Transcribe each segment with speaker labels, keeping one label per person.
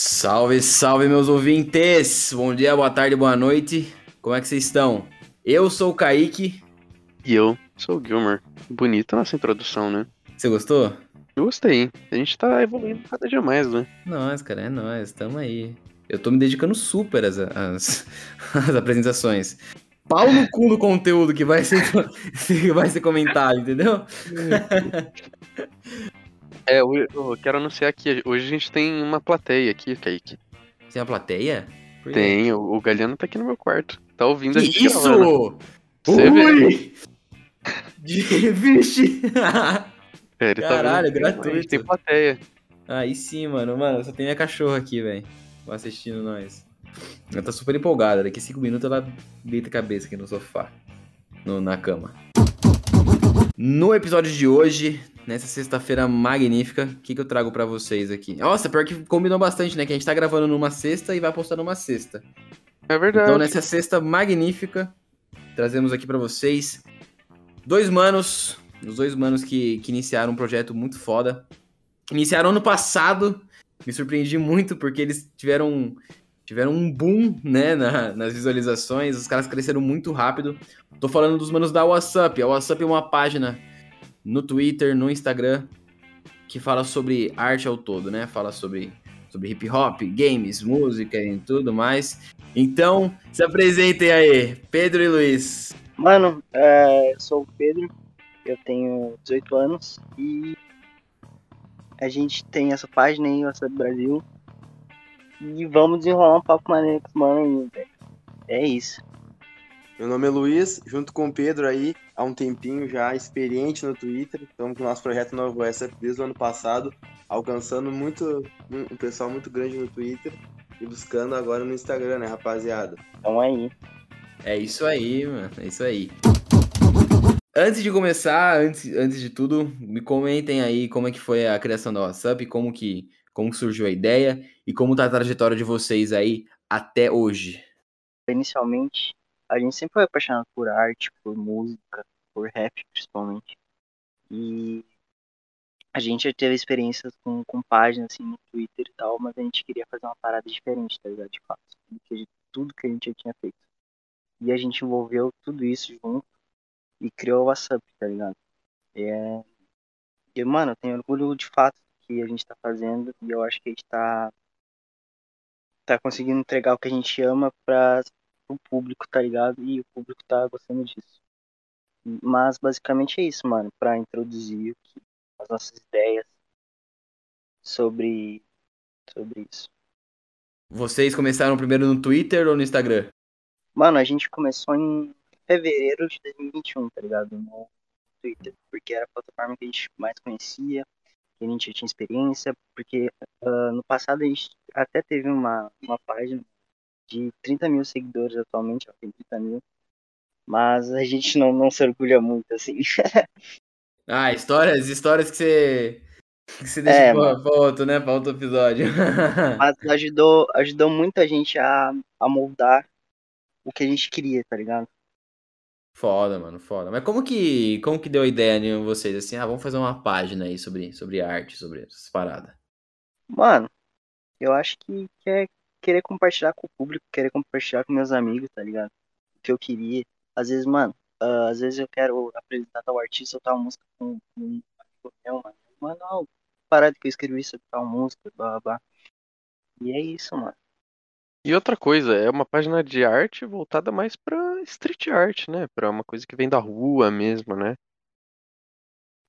Speaker 1: Salve, salve, meus ouvintes! Bom dia, boa tarde, boa noite. Como é que vocês estão? Eu sou o Kaique.
Speaker 2: E eu sou o Gilmer. Bonita nossa introdução, né?
Speaker 1: Você gostou?
Speaker 2: Eu gostei. A gente tá evoluindo cada dia mais, né?
Speaker 1: Nós, cara, é nós, tamo aí. Eu tô me dedicando super às, às, às apresentações. Pau no cu do conteúdo que vai ser, que vai ser comentado, entendeu?
Speaker 2: É, eu, eu quero anunciar que hoje a gente tem uma plateia aqui, Kaique.
Speaker 1: Tem uma plateia?
Speaker 2: Tem, o, o Galeano tá aqui no meu quarto. Tá ouvindo
Speaker 1: que
Speaker 2: a gente
Speaker 1: isso?
Speaker 2: gravando. Você?
Speaker 1: Ui! Vixe!
Speaker 2: É, ele
Speaker 1: Caralho,
Speaker 2: tá
Speaker 1: gratuito.
Speaker 2: Tem plateia.
Speaker 1: Aí sim, mano. Mano, só tem minha cachorra aqui, velho. Assistindo nós. Ela tá super empolgada. Daqui cinco minutos ela deita a cabeça aqui no sofá. No, na cama. No episódio de hoje, nessa sexta-feira magnífica, o que, que eu trago pra vocês aqui? Nossa, pior que combinou bastante, né? Que a gente tá gravando numa sexta e vai postar numa sexta.
Speaker 2: É verdade.
Speaker 1: Então, nessa sexta magnífica, trazemos aqui pra vocês dois manos, os dois manos que, que iniciaram um projeto muito foda. Iniciaram ano passado, me surpreendi muito porque eles tiveram, tiveram um boom, né, na- nas visualizações, os caras cresceram muito rápido. Tô falando dos manos da WhatsApp. A WhatsApp é uma página no Twitter, no Instagram, que fala sobre arte ao todo, né? Fala sobre, sobre hip hop, games, música e tudo mais. Então, se apresentem aí, Pedro e Luiz.
Speaker 3: Mano, é, eu sou o Pedro, eu tenho 18 anos e a gente tem essa página aí, WhatsApp Brasil. E vamos desenrolar um papo maneiro com os mano aí, velho. É isso.
Speaker 4: Meu nome é Luiz, junto com o Pedro aí, há um tempinho já, experiente no Twitter. Estamos com o nosso projeto Novo SF desde o ano passado, alcançando muito, um pessoal muito grande no Twitter e buscando agora no Instagram, né, rapaziada?
Speaker 3: Então aí.
Speaker 1: É isso aí, mano. É isso aí. Antes de começar, antes, antes de tudo, me comentem aí como é que foi a criação da WhatsApp, como que, como surgiu a ideia e como tá a trajetória de vocês aí até hoje.
Speaker 3: Inicialmente, a gente sempre foi apaixonado por arte, por música, por rap principalmente. E a gente já teve experiências com, com páginas assim no Twitter e tal, mas a gente queria fazer uma parada diferente, tá ligado? De fato, do que tudo que a gente já tinha feito. E a gente envolveu tudo isso junto e criou o WhatsApp, tá ligado? É... E, mano, eu tenho orgulho de fato que a gente tá fazendo e eu acho que a gente tá, tá conseguindo entregar o que a gente ama para o público, tá ligado? E o público tá gostando disso. Mas basicamente é isso, mano, para introduzir as nossas ideias sobre sobre isso.
Speaker 1: Vocês começaram primeiro no Twitter ou no Instagram?
Speaker 3: Mano, a gente começou em fevereiro de 2021, tá ligado? No Twitter, porque era a plataforma que a gente mais conhecia, que a gente tinha experiência, porque ah, no passado a gente até teve uma, uma página de 30 mil seguidores atualmente, ela tem 30 mil, mas a gente não, não se orgulha muito, assim.
Speaker 1: Ah, histórias, histórias que você que você deixa
Speaker 3: É,
Speaker 1: pra, pra outro, né? Pra outro episódio.
Speaker 3: mas ajudou, ajudou muito a gente a, a moldar o que a gente queria, tá ligado?
Speaker 1: Foda, mano, foda. Mas como que, como que deu a ideia em vocês? Assim, ah, vamos fazer uma página aí sobre, sobre arte, sobre essas paradas.
Speaker 3: Mano, eu acho que, é querer compartilhar com o público, querer compartilhar com meus amigos, tá ligado? O que eu queria. Às vezes, mano, ah, às vezes eu quero apresentar tal artista ou tal música com, com um amigo meu, mano. Mano, ó, parada que eu escrevi sobre tal música, blá blá blá. E é isso, mano.
Speaker 2: E outra coisa, é uma página de arte voltada mais pra street art, né? Pra uma coisa que vem da rua mesmo, né?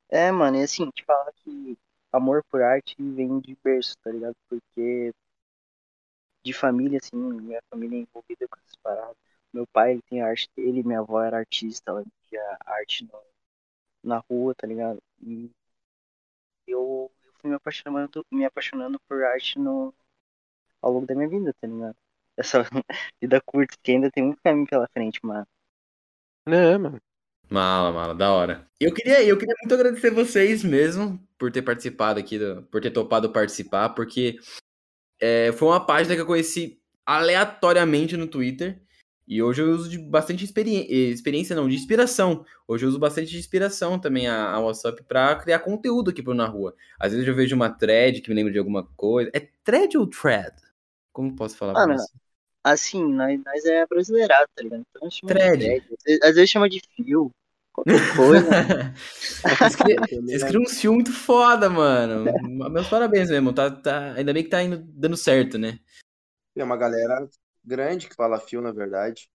Speaker 3: É, mano, e assim, te falar que amor por arte vem de berço, tá ligado? Porque de família, assim, minha família é envolvida com essas paradas. Meu pai, ele tem arte dele, minha avó era artista, ela tinha arte no- na rua, tá ligado? E eu, eu fui me apaixonando, me apaixonando por arte no, ao longo da minha vida, tá ligado? Essa vida curta, que ainda tem muito caminho pela frente, mano.
Speaker 2: É, mano.
Speaker 1: Mala, mala, da hora. Eu queria, eu queria muito agradecer vocês mesmo por ter participado aqui, do- por ter topado participar, porque é, foi uma página que eu conheci aleatoriamente no Twitter. E hoje eu uso de bastante experi experiência, não, de inspiração. Hoje eu uso bastante de inspiração também a, a WhatsApp para criar conteúdo aqui pro Na Rua. Às vezes eu vejo uma thread que me lembra de alguma coisa. É thread ou thread? Como posso falar
Speaker 3: Mano,
Speaker 1: pra você?
Speaker 3: Assim, nós, nós é brasileirado, tá ligado? Então chama de
Speaker 1: Thread.
Speaker 3: thread. Às vezes- Às vezes chama de fio. Qualquer coisa.
Speaker 1: Vocês criam um filme muito foda, mano. Meus parabéns mesmo. Tá, tá... Ainda bem que tá indo, dando certo, né?
Speaker 4: Tem uma galera grande que fala fio, na verdade.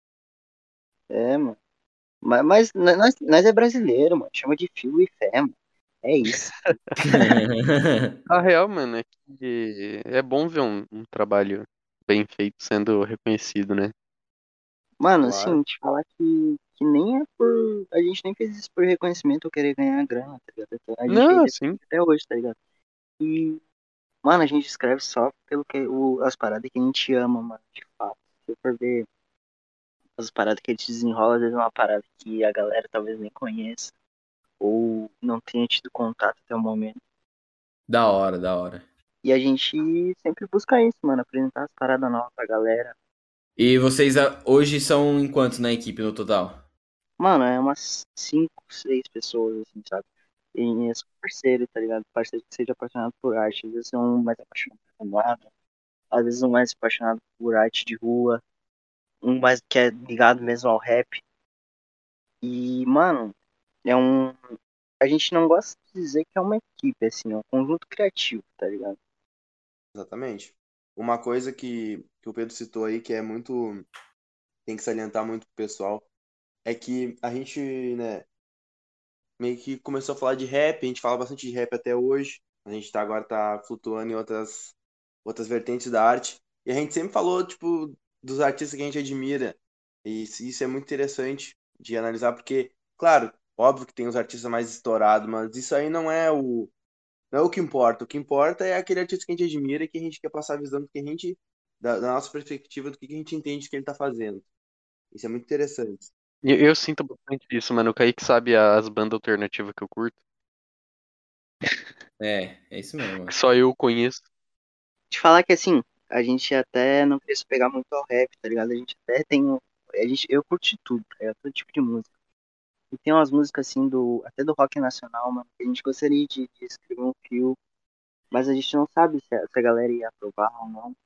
Speaker 3: É, mano. Mas, mas nós, nós é brasileiro, mano. Chama de fio e fé, mano. É isso.
Speaker 2: A real, mano, é que é bom ver um, um trabalho bem feito sendo reconhecido, né?
Speaker 3: Mano,
Speaker 4: Claro.
Speaker 3: assim, te falar que, que nem é por. A gente nem fez isso por reconhecimento ou querer ganhar grana, tá ligado? A gente
Speaker 2: Não,
Speaker 3: fez
Speaker 2: sim.
Speaker 3: até hoje, tá ligado? E, mano, a gente escreve só pelo que o, as paradas que a gente ama, mano, de fato. Se eu for ver as paradas que a gente desenrola, às vezes é uma parada que a galera talvez nem conheça. Ou não tenha tido contato até o momento.
Speaker 1: da hora, da hora.
Speaker 3: E a gente sempre busca isso, mano, apresentar as paradas novas pra galera.
Speaker 1: E vocês ah, hoje são em quantos na equipe no total?
Speaker 3: Mano, é umas 5, 6 pessoas, assim, sabe? E é parceiro, tá ligado? Parceiro que seja apaixonado por arte. Às vezes um mais apaixonado por nada. Às vezes um mais apaixonado por arte de rua. Um mais que é ligado mesmo ao rap. E, mano, é um. A gente não gosta de dizer que é uma equipe, assim, é um conjunto criativo, tá ligado?
Speaker 4: Exatamente. Uma coisa que, que o Pedro citou aí, que é muito. tem que salientar muito pro pessoal, é que a gente, né, meio que começou a falar de rap, a gente fala bastante de rap até hoje. A gente tá, agora tá flutuando em outras, outras vertentes da arte. E a gente sempre falou, tipo, dos artistas que a gente admira. E isso é muito interessante de analisar, porque, claro, óbvio que tem os artistas mais estourados, mas isso aí não é o, não é o que importa. O que importa é aquele artista que a gente admira e que a gente quer passar a visão do que a gente, da, da nossa perspectiva, do que a gente entende que ele tá fazendo. Isso é muito interessante.
Speaker 2: E eu sinto bastante isso, mano. O Kaique sabe as bandas alternativas que eu curto.
Speaker 1: É, é isso mesmo.
Speaker 2: Que só eu conheço.
Speaker 3: Te falar que assim, a gente até não queria se pegar muito ao rap, tá ligado? A gente até tem. A gente, eu curto de tudo, tá ligado? Todo tipo de música. E tem umas músicas assim do. Até do rock nacional, mano, que a gente gostaria de, de escrever um Mas a gente não sabe se a, se a galera ia aprovar ou não.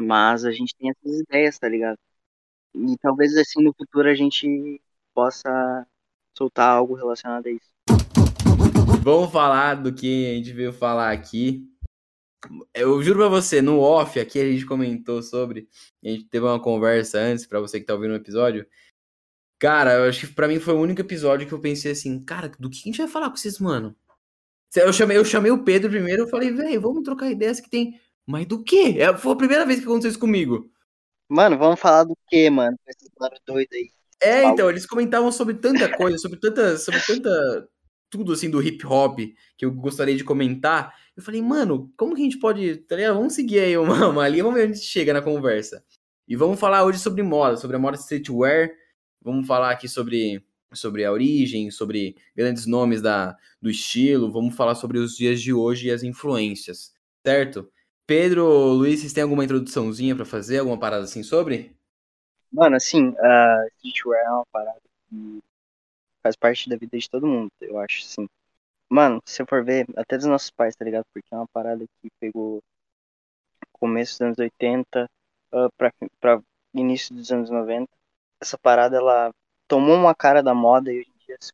Speaker 3: Mas a gente tem essas ideias, tá ligado? E talvez assim no futuro a gente possa soltar algo relacionado a isso.
Speaker 1: Vamos falar do que a gente veio falar aqui. Eu juro pra você, no off aqui a gente comentou sobre. A gente teve uma conversa antes, pra você que tá ouvindo o episódio. Cara, eu acho que pra mim foi o único episódio que eu pensei assim, cara, do que a gente vai falar com vocês, mano? Eu chamei, eu chamei o Pedro primeiro, eu falei, velho, vamos trocar ideias que tem. Mas do quê? É, foi a primeira vez que aconteceu isso comigo.
Speaker 3: Mano, vamos falar do que, mano? Com esses mano doido aí.
Speaker 1: É, então, eles comentavam sobre tanta coisa, sobre tanta, sobre tanta, tudo assim do hip hop que eu gostaria de comentar. Eu falei, mano, como que a gente pode, tá ligado? Vamos seguir aí uma, uma linha, vamos ver onde a gente chega na conversa. E vamos falar hoje sobre moda, sobre a moda streetwear. Vamos falar aqui sobre, sobre a origem, sobre grandes nomes da, do estilo. Vamos falar sobre os dias de hoje e as influências, certo? Pedro, Luiz, vocês têm alguma introduçãozinha pra fazer? Alguma parada assim sobre?
Speaker 3: Mano, assim, a streetwear é uma parada que faz parte da vida de todo mundo, eu acho, assim. Mano, se eu for ver, até dos nossos pais, tá ligado? Porque é uma parada que pegou começo dos anos 80 ah, pra, pra início dos anos 90. Essa parada, ela tomou uma cara da moda e hoje em dia, se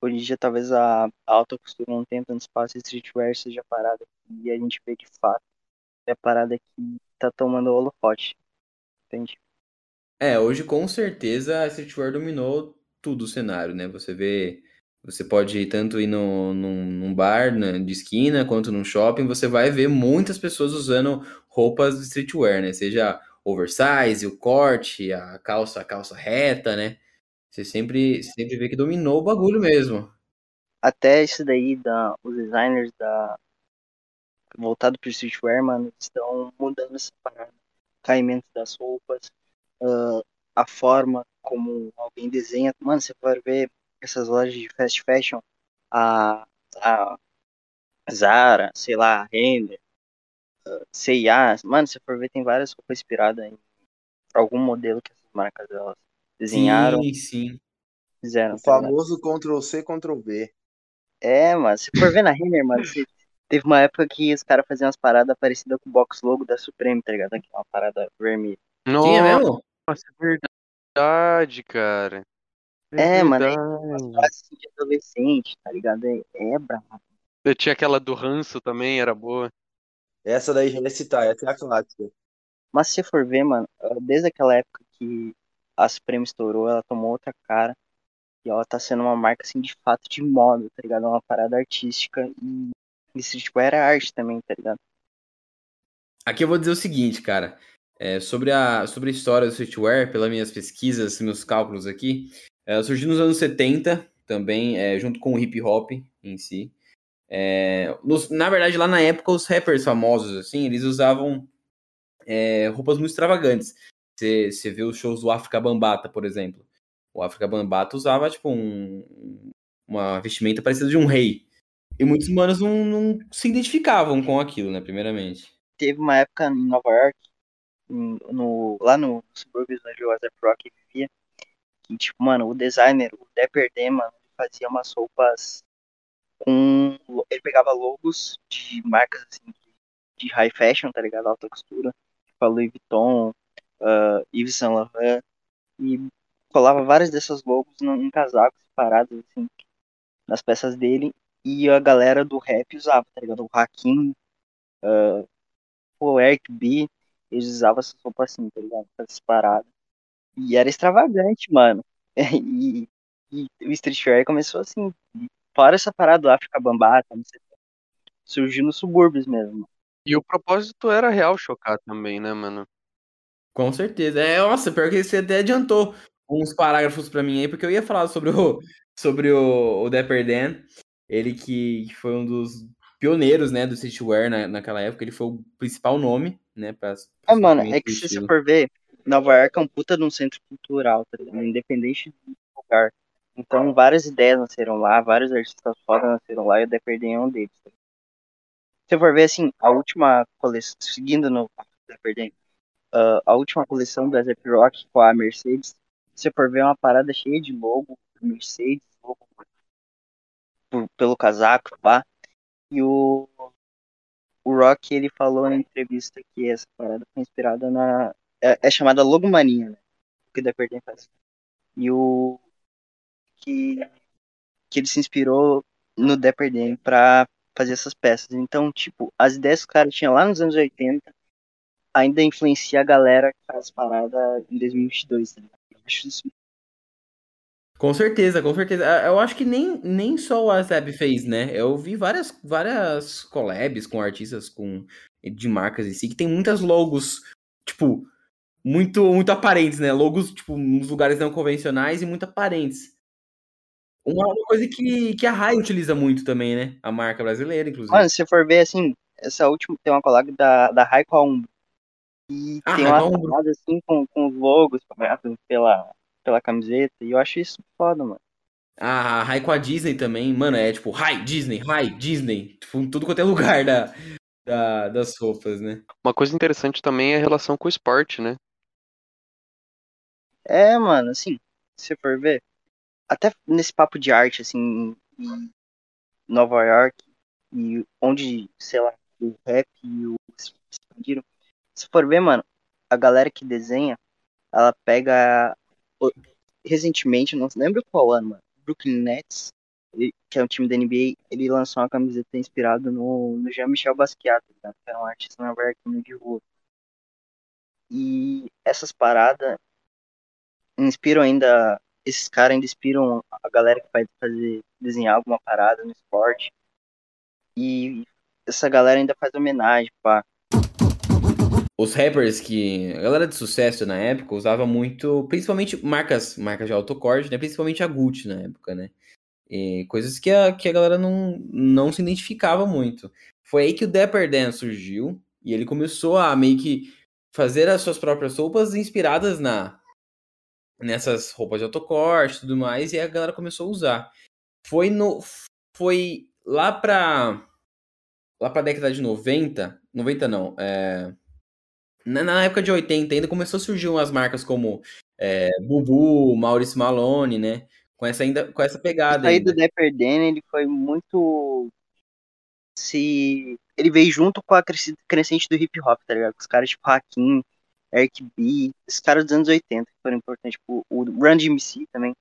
Speaker 3: hoje em dia talvez a, alta costura não tenha tanto espaço e streetwear seja parada que a gente vê de fato. É a parada que tá tomando o holofote, entende?
Speaker 1: É, hoje com certeza a streetwear dominou tudo o cenário, né? Você vê, você pode ir tanto ir no, num, num bar de esquina quanto num shopping, você vai ver muitas pessoas usando roupas streetwear, né? Seja oversize, o corte, a calça, a calça reta, né? Você sempre, sempre vê que dominou o bagulho mesmo.
Speaker 3: até isso daí, da, os designers da voltado pro streetwear, mano, estão mudando essa parada. Caimento das roupas, ah, a forma como alguém desenha. Mano, você pode ver essas lojas de fast fashion, a, a Zara, sei lá, a C&A. Mano, você for ver, tem várias roupas inspiradas em algum modelo que essas marcas elas desenharam,
Speaker 1: Sim, sim.
Speaker 3: fizeram.
Speaker 4: O
Speaker 3: tá
Speaker 4: famoso Ctrl-C, Ctrl-V.
Speaker 3: É, mano, se for ver na Renner, mano, se- teve uma época que os caras faziam umas paradas parecidas com o box logo da Supreme, tá ligado? Aqui, uma parada vermelha.
Speaker 1: Tinha
Speaker 2: Nossa,
Speaker 1: mesmo?
Speaker 2: é verdade, cara.
Speaker 3: É, mano, é
Speaker 2: verdade.
Speaker 3: Quase assim de adolescente, tá ligado? É, é brabo.
Speaker 2: Eu tinha aquela do ranço também, era boa.
Speaker 4: Essa daí já ia citar, essa é a clássica.
Speaker 3: Mas se você for ver, mano, desde aquela época que a Supreme estourou, ela tomou outra cara. E ela tá sendo uma marca, assim, de fato de moda, tá ligado? Uma parada artística e, e streetwear é arte também, tá ligado?
Speaker 1: Aqui eu vou dizer o seguinte, cara. É, sobre, a, sobre a história do streetwear, pelas minhas pesquisas, meus cálculos aqui, ela surgiu nos anos 70, também, é, junto com o hip hop em si. É, nos- na verdade, lá na época, os rappers famosos, assim, eles usavam é, roupas muito extravagantes. Você vê os shows do África Bambata, por exemplo. O África Bambata usava, tipo, um- uma vestimenta parecida de um rei. E muitos manos não, não se identificavam com aquilo, né, primeiramente.
Speaker 3: Teve uma época em Nova York, no, lá no subúrbio onde o Asap Rock vivia, que, tipo, mano, o designer, o mano, ele fazia umas roupas com... Ele pegava logos de marcas, assim, de, high fashion, tá ligado? Alta costura, tipo a Louis Vuitton, ah, Yves Saint Laurent, e colava várias dessas logos em casacos separados, assim, nas peças dele, e a galera do rap usava, tá ligado? O Hakim, ah, o Eric B, eles usavam essas roupas assim, tá ligado? Essas paradas. E era extravagante, mano. E, e o streetwear começou assim, fora essa parada do África Bambata, não sei, surgiu nos subúrbios mesmo.
Speaker 2: E o propósito era real chocar também, né, mano?
Speaker 1: Com certeza. É, nossa, pior que você até adiantou uns parágrafos pra mim aí, porque eu ia falar sobre o, sobre o, o Dapper Dan, ele que, que foi um dos pioneiros, né, do streetwear na, naquela época, ele foi o principal nome, né, pra...
Speaker 3: É, mano, é que se você for ver, Nova York é um puta de um centro cultural, tá ligado? Independente do lugar. Então, várias ideias nasceram lá, vários artistas foda nasceram lá e Dan é um deles. Se você for ver, assim, a última coleção, seguindo no Dapper Dan, ah, a última coleção do Azep Rock com a Mercedes, se for ver, é uma parada cheia de logo, Mercedes, logo por- pelo casaco, pá. E o, o Rock, ele falou na entrevista que essa parada foi inspirada na... É, é chamada logomania, né? O que o Dapper Dan faz. E o... Que, que ele se inspirou no Dapper Dan pra fazer essas peças. Então, tipo, as ideias que o cara tinha lá nos anos 80 ainda influencia a galera que faz parada em 2022, tá? Eu acho isso
Speaker 1: Com certeza, com certeza. Ah, Eu acho que nem, nem só o WhatsApp fez, né? Eu vi várias, várias collabs com artistas com, de marcas em si, que tem muitas logos, tipo, muito, muito aparentes, né? Logos, tipo, nos lugares não convencionais e muito aparentes. Uma, uma coisa que, que a Rai utiliza muito também, né? A marca brasileira, inclusive.
Speaker 3: Mano, se você for ver assim, essa última tem uma collab da, da Raiko Umbro. E
Speaker 1: Ah,
Speaker 3: tem uma parada assim com, com os logos pela, pela camiseta. E eu acho isso foda, mano.
Speaker 1: A Rai com a Disney também, mano, é tipo, Rai, Disney, Rai, Disney. Tipo, em tudo quanto é lugar da, da- das roupas, né?
Speaker 2: Uma coisa interessante também é a relação com o esporte, né?
Speaker 3: É, mano, assim, se você for ver, até nesse papo de arte, assim, em Nova York, e onde, sei lá, o rap e o expandiram. Se for ver, mano, a galera que desenha, ela pega. Recentemente, não lembro qual ano, mano. Brooklyn Nets, que é um time da NBA, ele lançou uma camiseta inspirada no, no Jean-Michel Basquiat, ligado? que era um artista nova-iorquino de rua. E essas paradas inspiram ainda. Esses caras ainda inspiram a galera que vai fazer desenhar alguma parada no esporte. E essa galera ainda faz homenagem, pá.
Speaker 1: Os rappers que. A galera de sucesso na época usava muito. Principalmente marcas, marcas de autocorte, né? Principalmente a Gucci na época, né? E coisas que a, que a galera não, não se identificava muito. Foi aí que o Dapper Dan surgiu. E ele começou a meio que fazer as suas próprias roupas inspiradas na nessas roupas de autocorte e tudo mais. E a galera começou a usar. Foi no. Foi lá pra. Lá pra década de 90. 90 não. É na, na época de 80 ainda começou a surgir umas marcas como é, Bubu, Maurício Malone, né? Com essa, ainda, com essa pegada
Speaker 3: Aí do Dapper Dan, ele foi muito. Se. Ele veio junto com a crescente do hip hop, tá ligado? Com os caras tipo Hakim, Eric B, esses caras dos anos 80 que foram importantes. Tipo, o Run DMC também.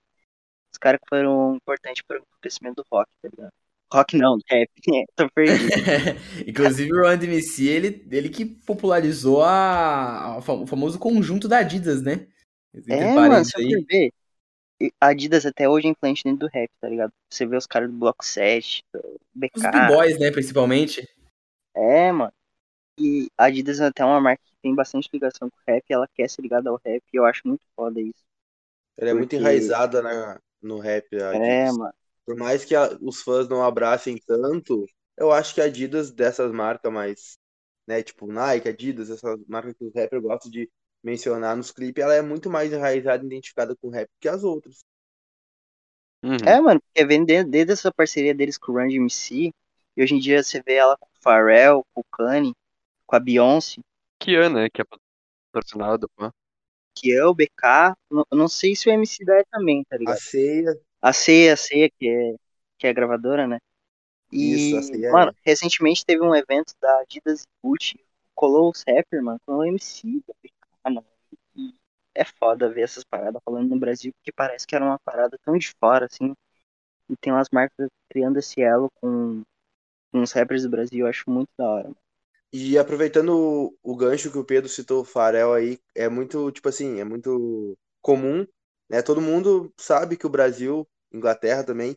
Speaker 3: Os caras que foram importantes para o crescimento do rock, tá ligado? Rock não, rap. Tô perdido.
Speaker 1: Inclusive o Run DMC, ele, ele que popularizou a, a fam- o famoso conjunto da Adidas, né? Entre
Speaker 3: É, mano, se eu for ver, a Adidas até hoje é influente dentro do rap, tá ligado? Você vê os caras do Bloco 7, do BK.
Speaker 1: Os b-boys, né, principalmente.
Speaker 3: É, mano. E a Adidas é até uma marca que tem bastante ligação com o rap, ela quer ser ligada ao rap, e eu acho muito foda isso.
Speaker 4: Ela é muito enraizada na, no rap. a
Speaker 3: É,
Speaker 4: Adidas.
Speaker 3: mano.
Speaker 4: Por mais que a- os fãs não abracem tanto, eu acho que a Adidas dessas marcas mais, né, tipo Nike, Adidas, essas marcas que os rappers gostam de mencionar nos clipes, ela é muito mais enraizada e identificada com o rap que as outras.
Speaker 2: Uhum.
Speaker 3: É, mano, porque vem de- desde essa parceria deles com o Run DMC, e hoje em dia você vê ela com o Pharrell, com o Kanye, com a Beyoncé,
Speaker 2: Que ano, né? Que é patrocinado, pô.
Speaker 3: que é o BK, não, eu não sei se o MC da é também, tá
Speaker 4: A
Speaker 3: ligado?
Speaker 4: ceia,
Speaker 3: A Ceia, a Ceia, que é, que é a gravadora, né? E,
Speaker 4: Isso, a Ceia é.
Speaker 3: mano, recentemente teve um evento da Adidas e Gucci, colou os rappers, mano, com o MC da BK, mano. E é foda ver essas paradas falando no Brasil, porque parece que era uma parada tão de fora, assim. E tem umas marcas criando esse elo com, com os rappers do Brasil, eu acho muito da hora. mano.
Speaker 4: E aproveitando o, o gancho que o Pedro citou, o Farel aí, é muito, tipo assim, é muito comum, né? Todo mundo sabe que o Brasil, Inglaterra também,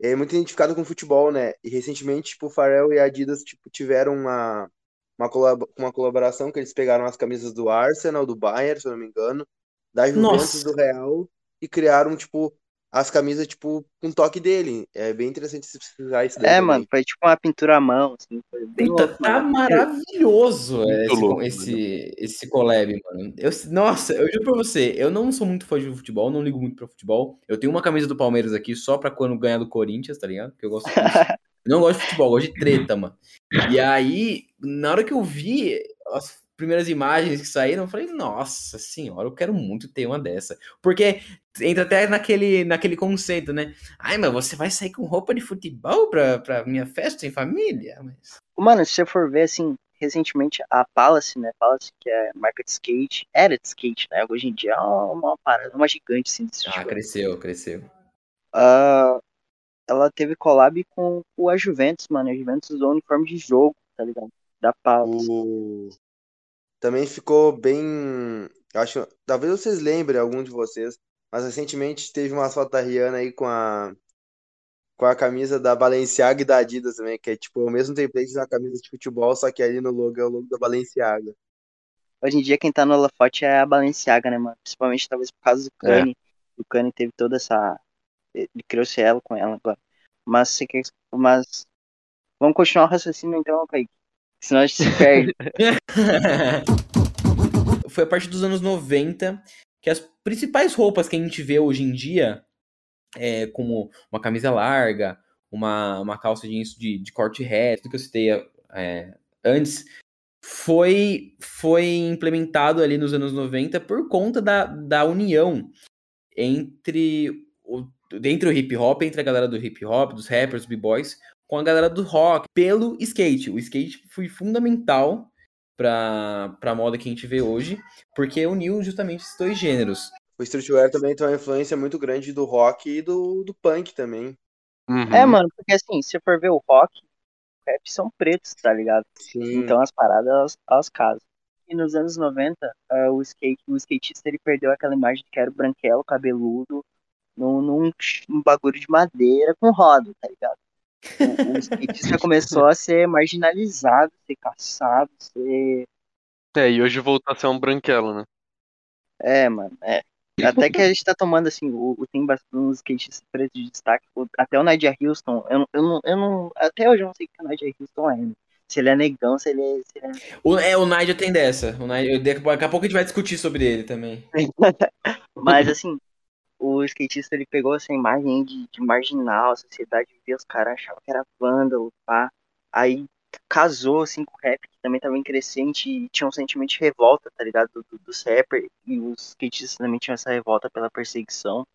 Speaker 4: é muito identificado com futebol, né? E recentemente, tipo, o Farel e a Adidas, tipo, tiveram uma, uma, colab- uma colaboração que eles pegaram as camisas do Arsenal, do Bayern, se eu não me engano, da Juventus,
Speaker 1: Nossa.
Speaker 4: do Real, e criaram, tipo, as camisas, tipo, com toque dele. É bem interessante se precisar isso daí
Speaker 3: É,
Speaker 4: também.
Speaker 3: mano, foi tipo uma pintura à mão, assim, foi bem
Speaker 1: Puta,
Speaker 3: louco,
Speaker 1: tá
Speaker 3: mano.
Speaker 1: maravilhoso
Speaker 2: Muito
Speaker 1: esse,
Speaker 2: louco,
Speaker 1: esse, esse collab, mano. Eu, nossa, eu juro pra você, eu não sou muito fã de futebol, não ligo muito pra futebol. Eu tenho uma camisa do Palmeiras aqui só pra quando ganhar do Corinthians, tá ligado? Porque eu gosto disso. Eu não gosto de futebol, gosto de treta, mano. E aí, na hora que eu vi as primeiras imagens que saíram, eu falei, nossa senhora, eu quero muito ter uma dessa. Porque entra até naquele, naquele conceito, né? Ai, mas você vai sair com roupa de futebol pra, pra minha festa em família? Mas...
Speaker 3: Mano, se você for ver, assim, recentemente a Palace, né? Palace, que é marca de skate, era de skate, né? Hoje em dia é uma, parada, uma gigante, assim, desse
Speaker 1: Ah,
Speaker 3: tipo.
Speaker 1: cresceu, cresceu.
Speaker 3: Ah, ela teve collab com, com a Juventus, mano. A Juventus usou o uniforme de jogo, tá ligado? Da Palace.
Speaker 4: O... Também ficou bem. Acho, talvez vocês lembrem, algum de vocês, mas recentemente teve uma foto da Rihanna aí com a com a camisa da Balenciaga e da Adidas também, que é tipo o mesmo template da camisa de futebol, só que ali no logo é o logo da Balenciaga.
Speaker 3: Hoje em dia quem tá no holofote é a Balenciaga, né, mano? Principalmente talvez por causa do Kanye. O Kanye teve toda essa. Ele criou esse elo com ela agora. Mas você quer. Mas. Vamos continuar o raciocínio então, Kaique. Senão a gente se perde.
Speaker 1: Foi a partir dos anos 90 que as principais roupas que a gente vê hoje em dia, é, como uma camisa larga, uma, uma calça jeans de, de corte reto, tudo que eu citei é, antes, foi, foi implementado ali nos anos 90 por conta da, da união entre o, entre o hip hop, entre a galera do hip hop, dos rappers, b-boys, com a galera do rock, pelo skate. O skate foi fundamental para a moda que a gente vê hoje, porque uniu justamente esses dois gêneros.
Speaker 4: O streetwear também tem uma influência muito grande do rock e do, do punk também.
Speaker 2: Uhum.
Speaker 3: É, mano, porque assim, se for ver o rock, o rap são pretos, tá ligado?
Speaker 4: Sim.
Speaker 3: Então as paradas, elas, elas casam. E nos anos 90, ah, o, skate, o skatista ele perdeu aquela imagem de que era o branquelo, cabeludo, num, num, num bagulho de madeira com roda, tá ligado? O, o skatista começou a ser marginalizado, ser caçado, ser.
Speaker 2: É, e hoje voltar a ser um branquelo, né?
Speaker 3: É, mano, é. Até que a gente tá tomando, assim, o, o tem bastante uns skatistas pretos de destaque. o- até o Nadia Houston, eu, não- eu, não, eu não. Até hoje eu não sei o que o Nadia Houston é, né? Se ele é negão, se ele é. Se ele é...
Speaker 1: O, é, o Nigel tem dessa. O Nigel, daqui a pouco a gente vai discutir sobre ele também.
Speaker 3: Mas assim, o skatista ele pegou essa imagem de, de marginal, a sociedade via os caras, achava que era vândalo, pá. Aí casou, assim, com o rap, que também tava em crescente e tinha um sentimento de revolta, tá ligado? Do, do, dos rappers. E os skatistas também tinham essa revolta pela perseguição.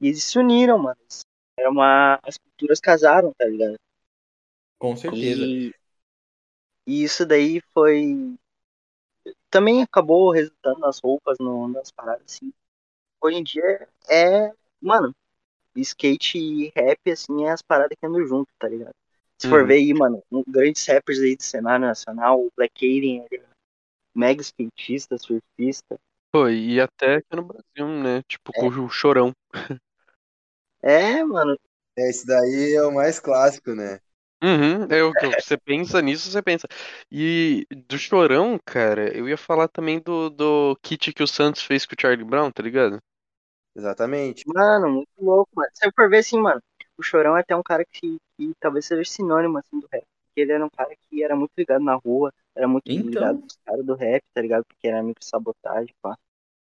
Speaker 3: E eles se uniram, mano. Era uma. As culturas casaram, tá ligado?
Speaker 1: Com certeza.
Speaker 3: E, e isso daí foi. Também acabou resultando nas roupas, no, nas paradas, assim. Hoje em dia é. Mano, skate e rap, assim, é as paradas que andam junto, tá ligado? Se for
Speaker 2: Uhum.
Speaker 3: ver aí, mano, um, grandes rappers aí do cenário nacional, o Black Alien, ele é mega skatista, surfista.
Speaker 2: Pô, e até aqui no Brasil, né? Tipo, com o Chorão.
Speaker 3: É, mano,
Speaker 4: É, esse daí é o mais clássico, né?
Speaker 2: Uhum, é o que você pensa nisso, você pensa. E do Chorão, cara, eu ia falar também do, do kit que o Santos fez com o Charlie Brown, tá ligado?
Speaker 4: Exatamente.
Speaker 3: mano, muito louco, mano. Se for ver assim, mano, o Chorão é até um cara que, que talvez seja sinônimo, assim, do rap. Porque ele era um cara que era muito ligado na rua, era muito
Speaker 1: Então.
Speaker 3: ligado com os caras do rap, tá ligado? Porque era micro sabotagem, pá.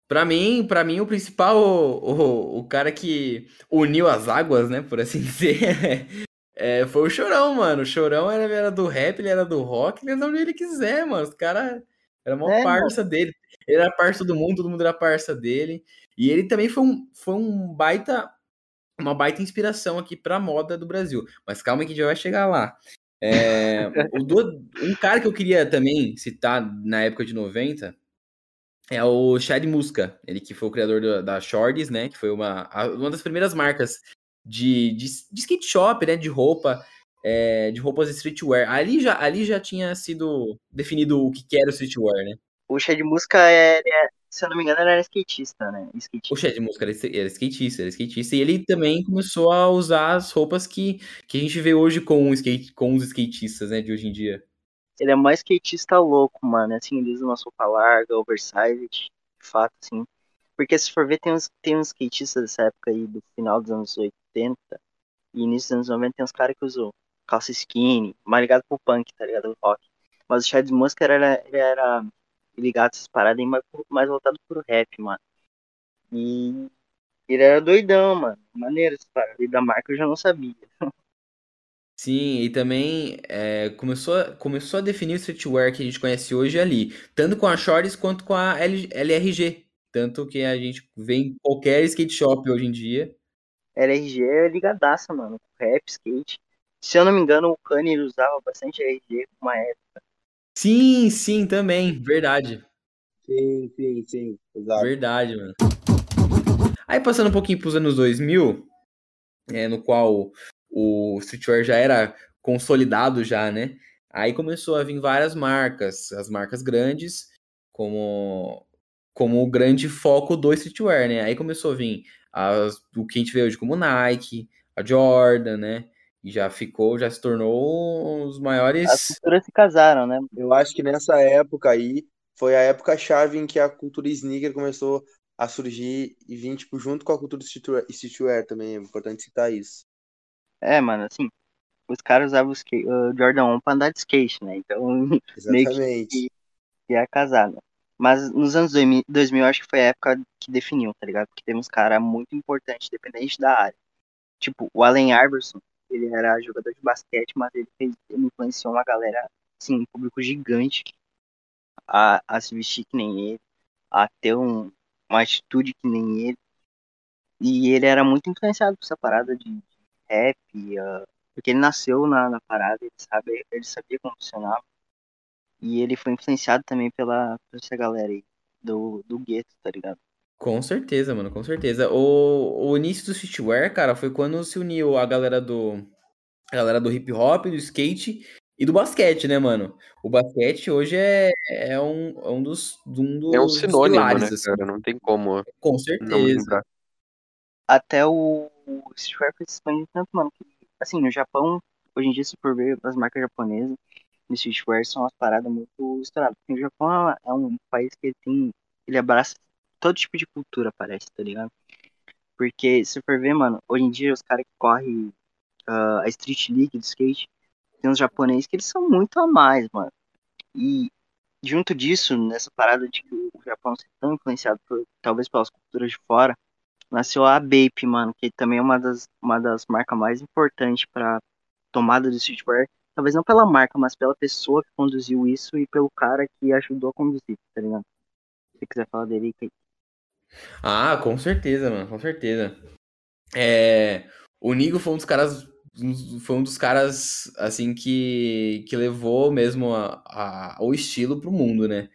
Speaker 1: Pra mim, pra mim, o principal, o, o, o cara que uniu as águas, né, por assim dizer, é, foi o Chorão, mano. O Chorão era, era do rap, ele era do rock, ele era onde ele quiser, mano. Os caras era mó
Speaker 3: É,
Speaker 1: parça dele. Ele era parça do mundo, todo mundo era parça dele. E ele também foi um, foi um baita, uma baita inspiração aqui pra moda do Brasil. Mas calma que a gente já vai chegar lá. É, do- um cara que eu queria também citar na época de 90 é o Chad Muska, ele que foi o criador do- da Shorties, né? Que foi uma, uma das primeiras marcas de, de, de skate shop, né? De roupa, é, de roupas streetwear. Ali já, ali já tinha sido definido o que era o streetwear, né?
Speaker 3: O Chad é, é- se eu não me engano, ele era skatista, né?
Speaker 1: O
Speaker 3: Skatista.
Speaker 1: Chad Muska era, skatista, era skatista, e ele também começou a usar as roupas que, que a gente vê hoje com, o skate, com os skatistas, né? De hoje em dia.
Speaker 3: Ele é mais skatista louco, mano. Assim, ele usa uma roupa larga, oversized, de fato, assim. Porque se for ver, tem uns, tem uns skatistas dessa época aí, do final dos anos 80 e início dos anos 90, tem uns caras que usam calça skinny, mais ligado pro punk, tá ligado? O rock. Mas o Chad Muska era, ele era ligado a essas paradas aí, mais, mais voltado pro rap, mano. E ele era doidão, mano. Maneiro essas paradas. E da marca eu já não sabia.
Speaker 1: Sim, e também é, começou, a- começou a definir o streetwear que a gente conhece hoje ali, tanto com a Shorts quanto com a L- LRG. Tanto que a gente vê em qualquer skate shop hoje em dia.
Speaker 3: LRG é ligadaça, mano. Rap, skate. Se eu não me engano, o Kanye usava bastante LRG uma época.
Speaker 1: Sim, sim, também. Verdade.
Speaker 4: Sim, sim, sim. Exato.
Speaker 1: Verdade, mano. Aí passando um pouquinho pros anos 2000, é, no qual o streetwear já era consolidado já, né? Aí começou a vir várias marcas, as marcas grandes, como como o grande foco do streetwear, né? Aí começou a vir as, o que a gente vê hoje como Nike, a Jordan, né? E já ficou, já se tornou os
Speaker 3: As
Speaker 1: maiores.
Speaker 3: culturas se casaram, né?
Speaker 4: Eu acho que nessa época aí foi a época chave em que a cultura sneaker começou a surgir e vir, tipo, junto com a cultura streetwear, também. É importante citar isso.
Speaker 3: É, mano, assim, os caras usavam o skate, o Jordan 1 pra andar de skate, né? Então, meio que
Speaker 4: Exatamente.
Speaker 3: ia casar, né? Mas nos anos 2000, 2000, eu acho que foi a época que definiu, tá ligado? Porque temos cara muito importante, dependente da área. Tipo, o Allen Iverson, ele era jogador de basquete, mas ele, fez, ele influenciou uma galera, assim, um público gigante a, a se vestir que nem ele, a ter um, uma atitude que nem ele. E ele era muito influenciado por essa parada de, de rap, ah, porque ele nasceu na, na parada, ele, sabe, ele sabia como funcionava. E ele foi influenciado também pela, por essa galera aí, do, do gueto, tá ligado?
Speaker 1: Com certeza, mano, com certeza. O, o início do streetwear, cara, foi quando se uniu a galera do a galera do hip hop, do skate e do basquete, né, mano? O basquete hoje é, é, um, é um dos um dos
Speaker 2: É um sinônimo,
Speaker 1: pilares,
Speaker 2: né,
Speaker 1: assim.
Speaker 2: cara? Não tem como
Speaker 1: Com certeza.
Speaker 3: Até o, o streetwear foi se expandindo tanto, mano, que, assim, no Japão, hoje em dia, se for ver as marcas japonesas, no streetwear são umas paradas muito estouradas. Porque o Japão é- é um país que ele tem, ele abraça todo tipo de cultura, parece, tá ligado? Porque, se for ver, mano, hoje em dia os caras que correm ah, a Street League do skate, tem uns japoneses que eles são muito a mais, mano. E junto disso, nessa parada de que o Japão ser tão influenciado por, talvez pelas culturas de fora, nasceu a Bape, mano, que também é uma das, uma das marcas mais importantes pra tomada do streetwear talvez não pela marca, mas pela pessoa que conduziu isso e pelo cara que ajudou a conduzir, tá ligado? Se quiser falar dele.
Speaker 1: Ah, com certeza, mano, com certeza. É, o Nigo foi um dos caras, foi um dos caras, assim, que, que levou mesmo a, a- o estilo pro mundo, né?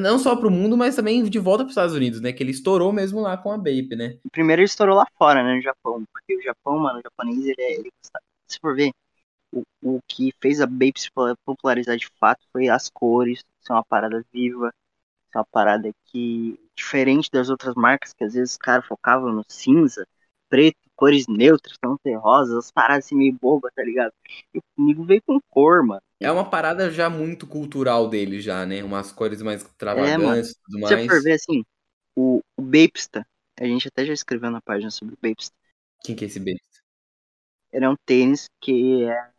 Speaker 1: Não só pro mundo, mas também de volta pros Estados Unidos, né? Que ele estourou mesmo lá com a Bape, né?
Speaker 3: Primeiro ele estourou lá fora, né, no Japão. Porque o Japão, mano, o japonês, ele, é- ele se for ver, o, o que fez a Bape se po- popularizar de fato foi as cores, ser uma parada viva, ser uma parada que, diferente das outras marcas, que às vezes os caras focavam no cinza, preto, cores neutras, tão terrosas, as paradas assim meio bobas, tá ligado? E o comigo veio com cor, mano.
Speaker 1: É uma parada já muito cultural dele já, né? Umas cores mais extravagantes e tudo
Speaker 3: Se você
Speaker 1: mais.
Speaker 3: for ver assim, o, o Bapesta, a gente até já escreveu na página sobre o Bapesta,
Speaker 1: Quem que é esse besta?
Speaker 3: ele é um tênis que é a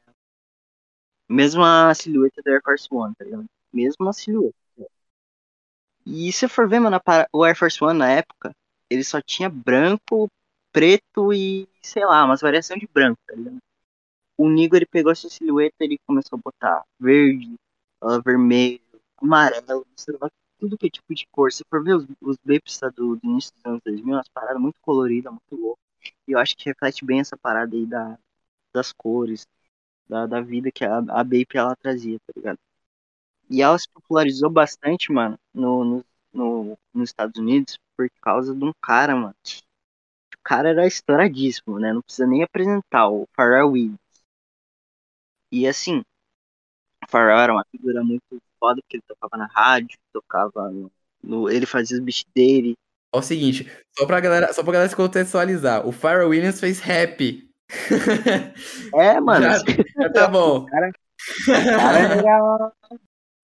Speaker 3: mesma silhueta do Air Force One, tá ligado? Mesma silhueta. E se for ver, mano, o Air Force One na época, ele só tinha branco, preto e, sei lá, umas variações de branco, tá ligado? O Nigo, ele pegou essa silhueta ele começou a botar verde, vermelho, amarelo, tudo que é tipo de cor. Se for ver os, os Vapes tá, do, do início dos anos 2000, umas paradas muito coloridas, muito loucas. E eu acho que reflete bem essa parada aí da, das cores, da, da vida que a, a Bape ela trazia, tá ligado? E ela se popularizou bastante, mano, no, no, no, nos Estados Unidos por causa de um cara, mano. O cara era estouradíssimo, né? Não precisa nem apresentar, o Pharrell Williams. E assim, o Pharrell era uma figura muito foda, porque ele tocava na rádio, tocava no, no- ele fazia os beats dele.
Speaker 1: Ó, o seguinte, só pra galera, só pra galera se contextualizar, o Pharrell Williams fez rap.
Speaker 3: É, mano,
Speaker 1: Já- Já tá bom.
Speaker 3: cara era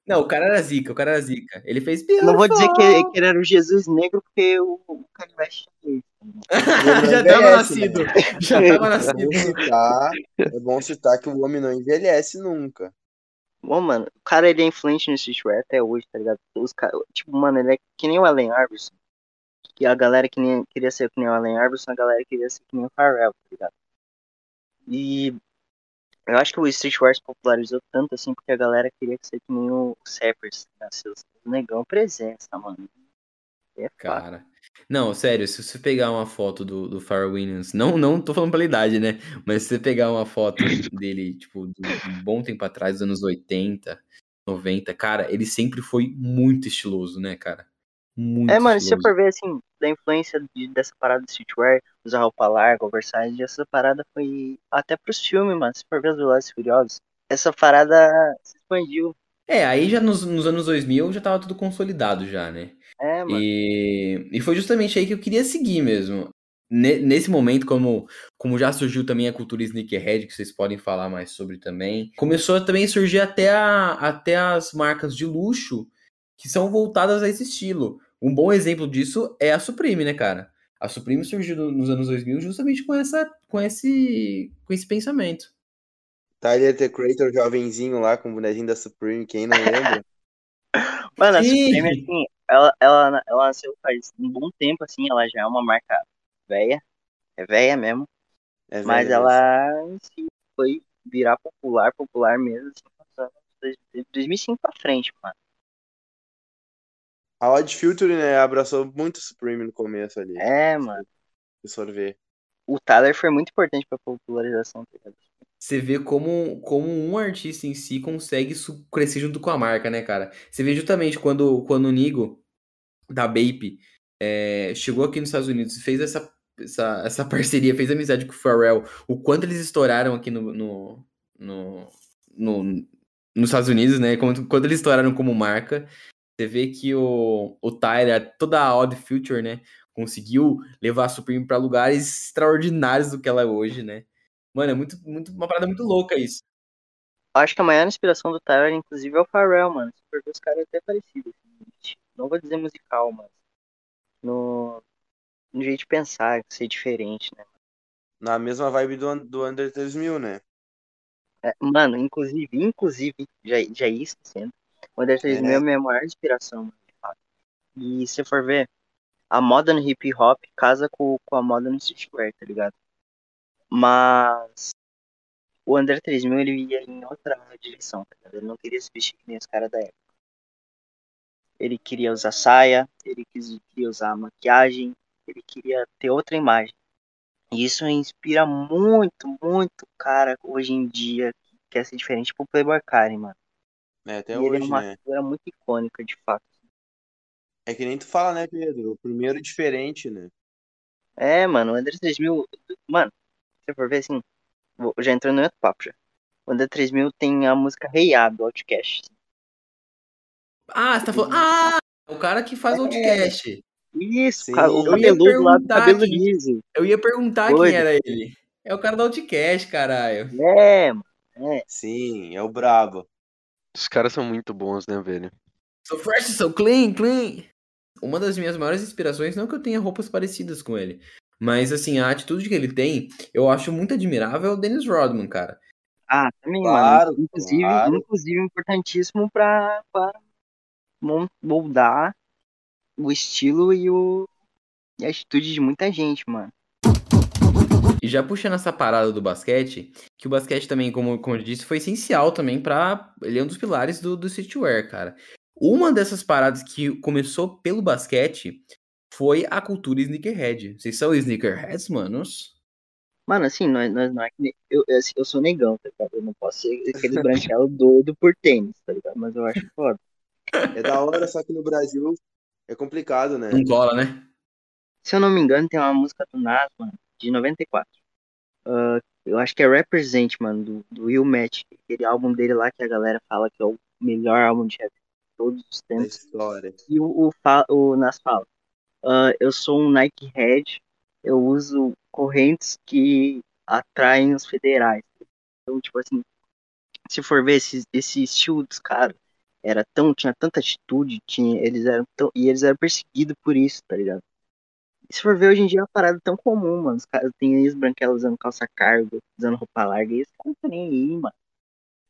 Speaker 1: Não, o cara era zica, o cara era zica. Ele fez
Speaker 3: não vou dizer que, que ele era o Jesus negro, porque o, o Kanye West é.
Speaker 1: Já
Speaker 4: Ele
Speaker 1: tava
Speaker 4: envelhece,
Speaker 1: nascido.
Speaker 4: né?
Speaker 1: Já tava
Speaker 4: É
Speaker 1: nascido.
Speaker 4: bom, citar, é bom citar que o homem não envelhece nunca.
Speaker 3: Bom, mano, o cara ele é influente no streetwear até hoje, tá ligado? Os cara, tipo, mano, ele é que nem o Allen Iverson. Que a galera que nem, queria ser que nem o Allen Iverson, a galera queria ser que nem o Pharrell, tá ligado? E eu acho que o streetwear se popularizou tanto assim porque a galera queria que nem o Sappers, né? Seus negão presença, mano. É.
Speaker 1: Cara. Não, sério, se você pegar uma foto do, do Williams, não, não tô falando pela idade, né? Mas se você pegar uma foto dele, tipo, de um bom tempo atrás, dos anos 80, 90, cara, ele sempre foi muito estiloso, né, cara? Muito
Speaker 3: É, mano, se você for ver, assim, da influência de- dessa parada do streetwear, usar roupa larga, oversize, essa parada foi até pros filmes, mano. Se for ver os Velozes Furiosos, essa parada se expandiu.
Speaker 1: É, aí já nos, nos anos 2000 já tava tudo consolidado já, né?
Speaker 3: É, mano.
Speaker 1: E, e foi justamente aí que eu queria seguir mesmo. Ne- Nesse momento, como, como já surgiu também a cultura sneakerhead, que vocês podem falar mais sobre também, começou a também surgir até, a, até as marcas de luxo que são voltadas a esse estilo. Um bom exemplo disso é a Supreme, né, cara? A Supreme surgiu no- nos anos 2000 justamente com, essa, com, esse, com esse pensamento.
Speaker 4: Tyler The Creator, jovenzinho lá com o bonezinho da Supreme, quem não lembra?
Speaker 3: Mano, a
Speaker 1: Sim.
Speaker 3: Supreme, assim, ela, ela, ela nasceu faz um bom tempo, assim, ela já é uma marca velha, é velha mesmo,
Speaker 4: É
Speaker 3: mas ela em si foi virar popular, popular mesmo, assim, nos anos dois- de 2005 pra frente, mano.
Speaker 4: A Odd Future, né, abraçou muito o Supreme no começo ali.
Speaker 3: É, mano.
Speaker 4: Absorver.
Speaker 3: O Tyler foi muito importante pra popularização, tá?
Speaker 1: Você vê como, como um artista em si consegue crescer junto com a marca, né, cara? Você vê justamente quando, quando o Nigo, da Bape, é, chegou aqui nos Estados Unidos e fez essa, essa, essa parceria, fez amizade com o Pharrell, o quanto eles estouraram aqui no, no, no, no- nos Estados Unidos, né? Quanto, quanto eles estouraram como marca. Você vê que o, o Tyler, toda a Odd Future, né? Conseguiu levar a Supreme para lugares extraordinários do que ela é hoje, né? Mano, é muito, muito, uma parada muito louca isso.
Speaker 3: Acho que a maior inspiração do Tyler, inclusive, é o Pharrell, mano. Porque os caras até parecidos. assim. Não vou dizer musical, mas no, no jeito de pensar, ser diferente, né?
Speaker 4: Na mesma vibe do, do Under 3000, né?
Speaker 3: É, mano, inclusive, inclusive, já, já ia esquecendo. O Under 3000
Speaker 4: É.
Speaker 3: é a minha maior inspiração. E se for ver, a moda no hip hop casa com, com a moda no streetwear, tá ligado? Mas o André 3000 ele ia em outra direção, tá ligado? Ele não queria se vestir que nem os caras da época. Ele queria usar saia, ele queria usar maquiagem, ele queria ter outra imagem. E isso inspira muito, muito cara hoje em dia que quer ser diferente, tipo o Playboy Karen, mano.
Speaker 4: É, até
Speaker 3: e ele é
Speaker 4: hoje,
Speaker 3: uma
Speaker 4: né?
Speaker 3: figura muito icônica, de fato.
Speaker 4: É que nem tu fala, né, Pedro? O primeiro diferente, né?
Speaker 3: É, mano, o André 3000, mano, se você for ver assim, vou- já entrando no outro papo já. O André 3000 tem a música Hey do Outcast.
Speaker 1: Ah, você tá falando. Ah! O cara que faz o
Speaker 3: É.
Speaker 1: outcast.
Speaker 3: Isso,
Speaker 4: Sim.
Speaker 3: ca- o
Speaker 4: Eu
Speaker 1: ia
Speaker 3: cabeludo lá do
Speaker 1: perguntar
Speaker 3: cabelo
Speaker 1: quem-
Speaker 3: liso.
Speaker 1: Eu ia perguntar
Speaker 3: Doido.
Speaker 1: quem era ele. É o cara do Outcast, caralho.
Speaker 3: É, mano.
Speaker 4: Sim, é o brabo.
Speaker 2: Os caras são muito bons, né, velho?
Speaker 1: So fresh, so clean, clean. Uma das minhas maiores inspirações, não que eu tenha roupas parecidas com ele, mas assim, a atitude que ele tem, eu acho muito admirável é o Dennis Rodman, cara.
Speaker 3: Ah, também,
Speaker 4: Claro,
Speaker 3: mano. Inclusive,
Speaker 4: claro.
Speaker 3: inclusive importantíssimo pra, pra mon- moldar o estilo e, o, e a atitude de muita gente, mano.
Speaker 1: E já puxando essa parada do basquete, que o basquete também, como, como eu disse, foi essencial também pra. Ele é um dos pilares do, do streetwear, cara. Uma dessas paradas que começou pelo basquete foi a cultura sneakerhead. Vocês são sneakerheads, manos?
Speaker 3: Mano, assim, nós, nós não é que eu, assim, eu sou negão, tá ligado? Eu não posso ser aquele branquelo doido por tênis, tá ligado? Mas eu acho foda.
Speaker 4: É da hora, só que no Brasil é complicado, né?
Speaker 1: Não cola, né?
Speaker 3: Se eu não me engano, tem uma música do Nas, mano, de 94. Ah, eu acho que é Represent, mano, do, do Will Match. Aquele álbum dele lá que a galera fala que é o melhor álbum de rap de todos os
Speaker 4: Da
Speaker 3: tempos.
Speaker 4: história.
Speaker 3: E o, o, o Nas fala: ah, Eu sou um Nike Head, eu uso correntes que atraem os federais. Então, tipo assim, se for ver esse, esse estilo dos caras, era tão, tinha tanta atitude, tinha, eles eram tão, e eles eram perseguidos por isso, tá ligado? Se for ver hoje em dia é uma parada tão comum, mano. Os caras têm os branquelos usando calça cargo, usando roupa larga, e eles não tá nem aí, mano.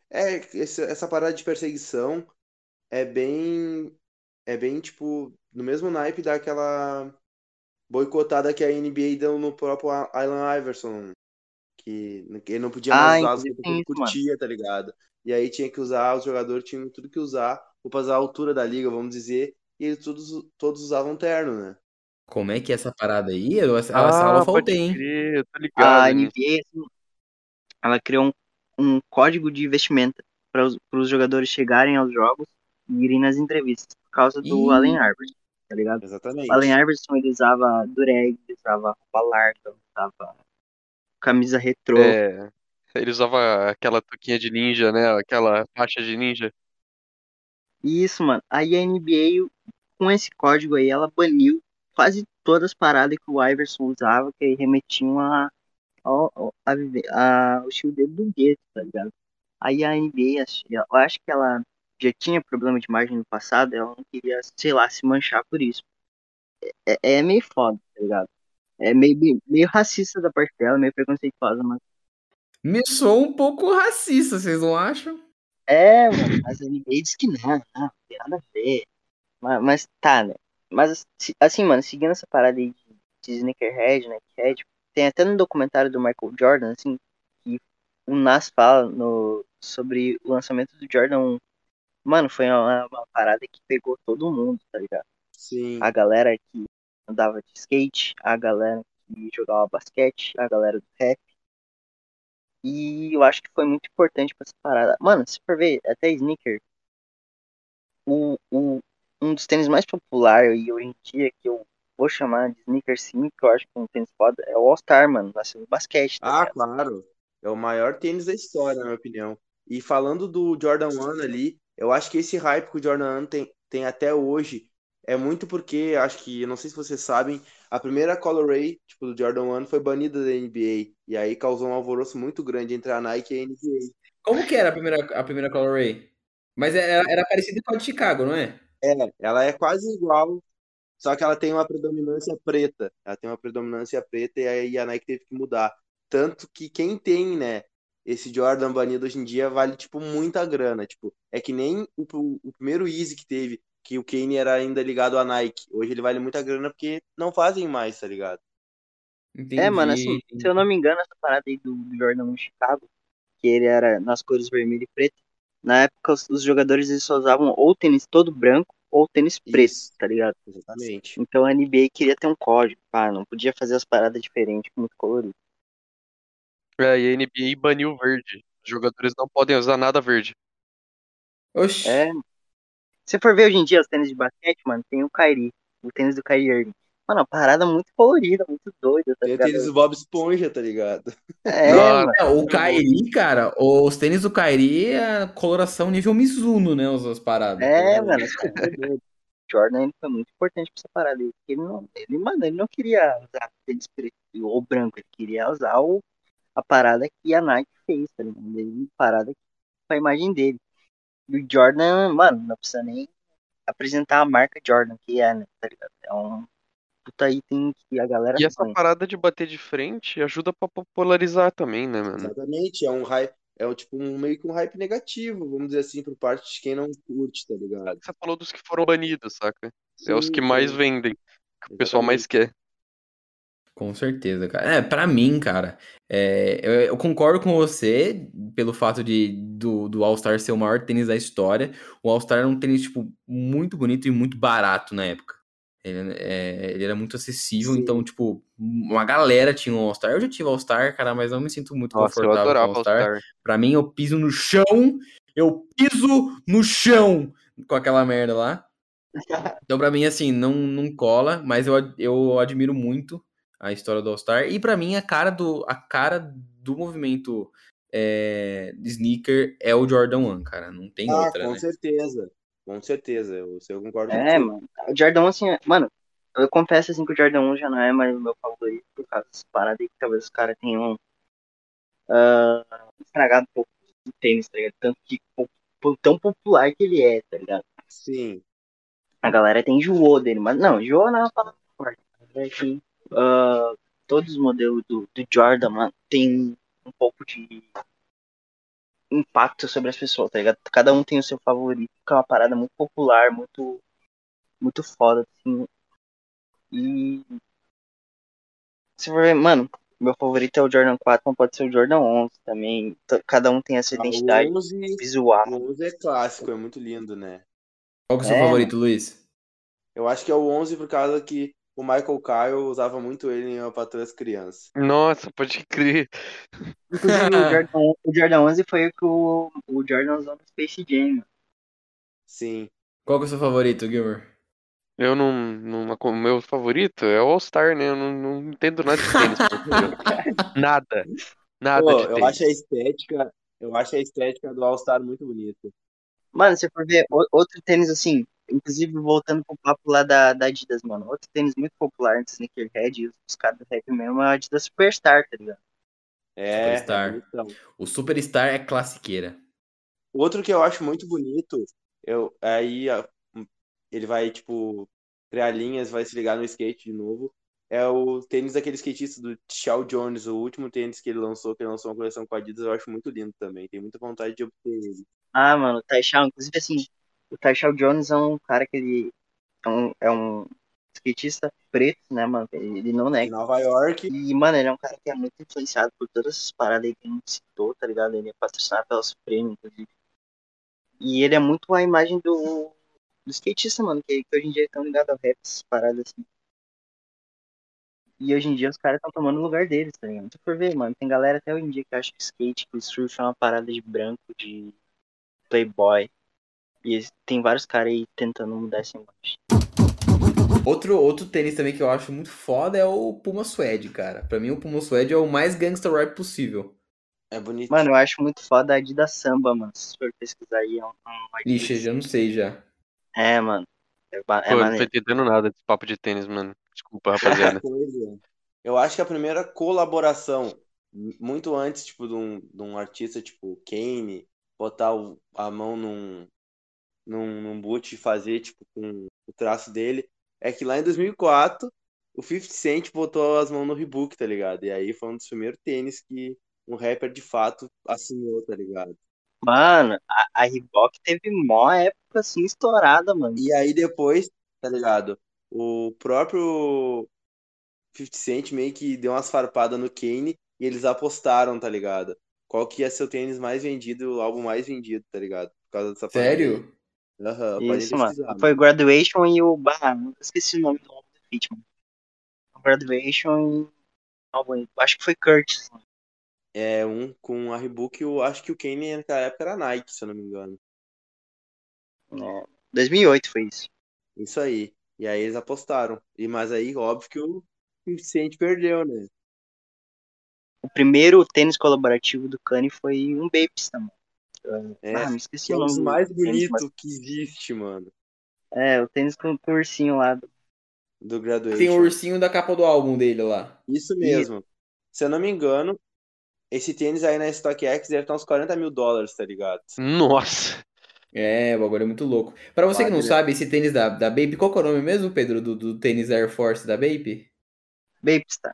Speaker 4: É, esse- essa parada de perseguição é bem. É bem, tipo, no mesmo naipe daquela boicotada que a NBA deu no próprio A- Allen Iverson. Que ele não podia
Speaker 3: Ah,
Speaker 4: mais usar as
Speaker 3: inclusive
Speaker 4: roupas que ele
Speaker 3: mano.
Speaker 4: curtia, tá ligado? E aí tinha que usar, os jogadores tinham tudo que usar, roupas à altura da liga, vamos dizer, e eles todos, todos usavam terno, né?
Speaker 1: Como é que é essa parada aí? Eu, essa, essa aula eu faltei,
Speaker 2: Ah,
Speaker 1: hein?
Speaker 2: crer, tô
Speaker 3: A
Speaker 2: ligado. nisso.
Speaker 3: NBA, assim, ela criou um, um código de vestimenta para os jogadores chegarem aos jogos e irem nas entrevistas, por causa do
Speaker 1: Ih.
Speaker 3: Allen Iverson, tá ligado?
Speaker 4: Exatamente.
Speaker 3: O Allen Iverson, ele usava dureg, ele usava roupa larga, usava camisa retrô.
Speaker 2: É, ele usava aquela touquinha de ninja, né? Aquela faixa de ninja.
Speaker 3: Isso, mano. Aí a NBA, com esse código aí, ela baniu quase todas as paradas que o Iverson usava, que aí remetiam a, a, viver- a, ao estilo dele do gueto, tá ligado? Aí a NBA, eu acho que ela já tinha problema de imagem no passado, ela não queria, sei lá, se manchar por isso. É, é meio foda, tá ligado? É meio, meio, meio racista da parte dela, meio preconceituosa, mas.
Speaker 1: Me sou um pouco racista, vocês não acham?
Speaker 3: É, mano, mas a NBA diz que não, não, não tem nada a ver. Mas, mas tá, né? Mas assim, mano, seguindo essa parada aí de, de sneakerhead, né? Que é, tipo, tem até no documentário do Michael Jordan, assim, que o Nas fala no, sobre o lançamento do Jordan 1. Mano, foi uma, uma parada que pegou todo mundo, tá ligado?
Speaker 4: Sim.
Speaker 3: A galera que andava de skate, a galera que jogava basquete, a galera do rap. E eu acho que foi muito importante pra essa parada. Mano, se for ver, até sneaker, o, o, um dos tênis mais populares e hoje em dia que eu vou chamar de sneaker sim, que eu acho que é um tênis foda, é o All Star, mano, nasceu no basquete, tá
Speaker 4: Ah,
Speaker 3: ligado?
Speaker 4: claro. É o maior tênis da história, na minha opinião. E falando do Jordan 1 ali, eu acho que esse hype que o Jordan 1 tem, tem até hoje é muito porque, acho que, eu não sei se vocês sabem, a primeira colorway, tipo, do Jordan 1 foi banida da NBA. E aí causou um alvoroço muito grande entre a Nike e a NBA.
Speaker 1: Como que era a primeira, a primeira colorway? Mas era, era parecida com a de Chicago, não é?
Speaker 4: É, ela é quase igual, só que ela tem uma predominância preta. Ela tem uma predominância preta e aí a Nike teve que mudar. Tanto que quem tem, né, esse Jordan banido hoje em dia vale, tipo, muita grana. Tipo, é que nem o, o primeiro Easy que teve, que o Kane era ainda ligado à Nike. Hoje ele vale muita grana porque não fazem mais, tá ligado?
Speaker 1: Entendi.
Speaker 3: É, mano, assim, se eu não me engano, essa parada aí do, do Jordan no Chicago que ele era nas cores vermelho e preto. Na época, os, os jogadores eles só usavam ou tênis todo branco ou tênis preto,
Speaker 4: Isso.
Speaker 3: tá ligado?
Speaker 4: Exatamente.
Speaker 3: Então a NBA queria ter um código, pá, não podia fazer as paradas diferentes, muito colorido.
Speaker 2: É, e a NBA baniu o verde. Os jogadores não podem usar nada verde.
Speaker 1: Oxi.
Speaker 3: É. Se for ver hoje em dia os tênis de basquete, mano, tem o Kyrie, o tênis do Kyrie Irving. Mano, uma parada muito colorida, muito doida, tá ligado?
Speaker 4: tênis do Bob Esponja, tá ligado?
Speaker 3: É, mano.
Speaker 1: É, o Kairi, cara, os tênis do Kairi é coloração nível Mizuno, né? As, as paradas.
Speaker 3: É, mano, essa coisa é. Jordan ele foi muito importante pra essa parada. Ele não, ele, mano, ele não queria usar tênis preto ou branco, ele queria usar o, a parada que a Nike fez, tá ligado? Ele, parada com a imagem dele. E o Jordan, mano, não precisa nem apresentar a marca Jordan, que é, né, tá ligado? É um puta item que a galera
Speaker 2: E essa
Speaker 3: conhece.
Speaker 2: parada de bater de frente ajuda pra popularizar também, né, mano?
Speaker 4: Exatamente. É um hype. É um, tipo um, meio que um hype negativo, vamos dizer assim, por parte de quem não curte, tá ligado?
Speaker 2: Você falou dos que foram banidos, saca? É os que
Speaker 4: Sim,
Speaker 2: mais
Speaker 4: sim.
Speaker 2: vendem, que o pessoal mais quer.
Speaker 1: Com certeza, cara. É, pra mim, cara, é, eu, eu concordo com você pelo fato de do, do All-Star ser o maior tênis da história. O All-Star era um tênis, tipo, muito bonito e muito barato na época. Ele, é, ele era muito acessível,
Speaker 4: Sim.
Speaker 1: então, tipo, uma galera tinha um All-Star. Eu já tive All-Star, cara, mas não me sinto muito
Speaker 2: Nossa,
Speaker 1: confortável com All-Star.
Speaker 2: All-Star.
Speaker 1: Pra mim, eu piso no chão, eu piso no chão com aquela merda lá. Então, pra mim, assim, não, não cola, mas eu, eu admiro muito a história do All-Star. E pra mim, a cara do, a cara do movimento é, sneaker é o Jordan 1, cara. Não tem
Speaker 4: Ah,
Speaker 1: outra,
Speaker 4: com
Speaker 1: né?
Speaker 4: certeza. Com certeza. Eu, eu concordo
Speaker 3: É, mano. O Jordan 1, assim, é- mano, eu confesso assim que o Jordan 1 já não é mais o meu favorito por causa dessas paradas aí que talvez os caras tenham ah, estragado um pouco o tênis, tá ligado? Tanto que tão popular que ele é, tá ligado?
Speaker 4: Sim.
Speaker 3: A galera tem enjoou dele, mas não, enjoou não é uma palavra forte. É que ah, todos os modelos do, do Jordan, mano, tem um pouco de impacto sobre as pessoas, tá ligado? Cada um tem o seu favorito, que é uma parada muito popular, muito muito foda, assim. E se for ver, mano, meu favorito é o Jordan 4, mas pode ser o Jordan 11 também. Cada um tem essa
Speaker 4: Ah,
Speaker 3: identidade
Speaker 4: 11,
Speaker 3: visual.
Speaker 4: o 11 é clássico, é muito lindo, né?
Speaker 1: Qual que é o seu
Speaker 3: É,
Speaker 1: favorito, Luiz?
Speaker 4: Eu acho que é o 11 por causa que o Michael Kyle usava muito ele em Uma Patroa das Crianças.
Speaker 2: Nossa, pode crer.
Speaker 3: Inclusive, o Jordan, o Jordan 11 foi o que o, o Jordan usou no Space Jam.
Speaker 4: Sim.
Speaker 1: Qual que é o seu favorito, Gilmer?
Speaker 2: Eu não, não. O meu favorito é o All-Star, né? Eu não, não entendo nada de tênis. Nada. Nada
Speaker 4: Pô,
Speaker 2: de
Speaker 4: eu
Speaker 2: tênis.
Speaker 4: acho a estética, eu acho a estética do All-Star muito bonita.
Speaker 3: Mano, se for ver outro tênis assim, inclusive voltando pro papo lá da, da Adidas, mano. Outro tênis muito popular antes do Sneakerhead, e os, caras do rap mesmo, é a Adidas Superstar, tá ligado?
Speaker 4: É,
Speaker 1: Superstar.
Speaker 4: é.
Speaker 1: O Superstar é classiqueira.
Speaker 4: Outro que eu acho muito bonito, eu aí a- ele vai tipo criar linhas, vai se ligar no skate de novo. É o tênis daquele skatista do Shaw Jones, o último tênis que ele lançou, que ele lançou uma coleção com a Adidas, eu acho muito lindo também. Tenho muita vontade de obter ele.
Speaker 3: Ah, mano, o Taisha, inclusive assim, o Taisha Jones é um cara que ele é um, é um skatista preto, né, mano? Ele não nega.
Speaker 4: Nova York,
Speaker 3: E, mano, ele é um cara que é muito influenciado por todas essas paradas aí que a gente citou, tá ligado? Ele é patrocinado pela Supreme, inclusive. E ele é muito a imagem do, do skatista, mano, que, que hoje em dia estão ligados ao rap, essas paradas assim. E hoje em dia os caras estão tomando o lugar deles, tá ligado? Se for ver, mano, tem galera até hoje em dia que acha que skate, que surf é uma parada de branco, de playboy. E tem vários caras aí tentando mudar essa imagem.
Speaker 1: Outro, outro tênis também que eu acho muito foda é o Puma Suede, cara. Pra mim, o Puma Suede é o mais gangsta rap possível.
Speaker 4: é bonito.
Speaker 3: Mano, eu acho muito foda a Adidas Samba, mano. Se for pesquisar aí, é um, um Adidas.
Speaker 1: Ixi, já não sei já.
Speaker 3: É, mano. É, é
Speaker 2: Pô, eu não tô entendendo nada desse papo de tênis, mano. Desculpa, rapaziada.
Speaker 4: coisa. Eu acho que a primeira colaboração, muito antes, tipo, de um, de um artista tipo Kane, botar o- a mão num, num, num boot e fazer, tipo, com o traço dele, é que lá em 2004, o 50 Cent botou as mãos no Reebok, tá ligado? E aí foi um dos primeiros tênis que um rapper de fato assinou, tá ligado?
Speaker 3: Mano, a, a Reebok teve mó época assim estourada, mano.
Speaker 4: E aí depois, tá ligado? O próprio 50 Cent meio que deu umas farpadas no Kane e eles apostaram, tá ligado? qual que ia ser o tênis mais vendido, o álbum mais vendido, tá ligado? Por causa dessa
Speaker 1: Sério?
Speaker 4: pandemia. Podem
Speaker 3: Isso, mano. Foi Graduation e o. Eu esqueci o nome do álbum do Fit, mano. Graduation e. álbum, Acho que foi Curtis.
Speaker 4: É um com a Reebok, eu acho que o Kanye naquela época era Nike, se eu não me engano.
Speaker 3: É, 2008 foi isso.
Speaker 4: Isso aí. E aí eles apostaram. E mas aí, óbvio que o 50 Cent perdeu, né?
Speaker 3: O primeiro tênis colaborativo do Kanye foi um Babes, mano.
Speaker 4: É,
Speaker 3: ah, me esqueci
Speaker 4: que
Speaker 3: o nome.
Speaker 4: mais
Speaker 3: tênis,
Speaker 4: bonitos
Speaker 3: mas-
Speaker 4: que existe, mano.
Speaker 3: É, o tênis com o ursinho lá. do-
Speaker 4: Do Graduation.
Speaker 1: Tem o ursinho da capa do álbum dele lá.
Speaker 4: Isso mesmo. Se eu não me engano, esse tênis aí na StockX deve estar uns 40 mil dólares, tá ligado?
Speaker 2: Nossa.
Speaker 1: É, o bagulho é muito louco. Pra você que não sabe, esse tênis da, da Bape, qual que é o nome mesmo, Pedro, do, do tênis Air Force da Bape?
Speaker 3: Babes, tá?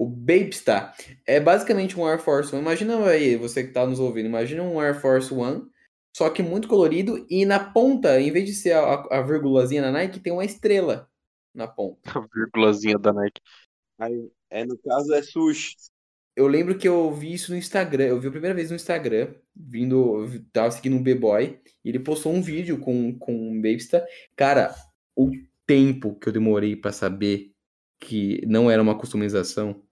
Speaker 1: O Babestar. É basicamente um Air Force One. Imagina aí, você que tá nos ouvindo, imagina um Air Force One, só que muito colorido, e na ponta, em vez de ser a, a, a virgulazinha na Nike, tem uma estrela na ponta.
Speaker 2: A vírgulazinha da Nike.
Speaker 4: Aí, é, no caso é sushi.
Speaker 1: Eu lembro que eu vi isso no Instagram, eu vi a primeira vez no Instagram, vindo, tava seguindo um B-Boy, e ele postou um vídeo com, com um Babestar. Cara, o tempo que eu demorei pra saber que não era uma customização.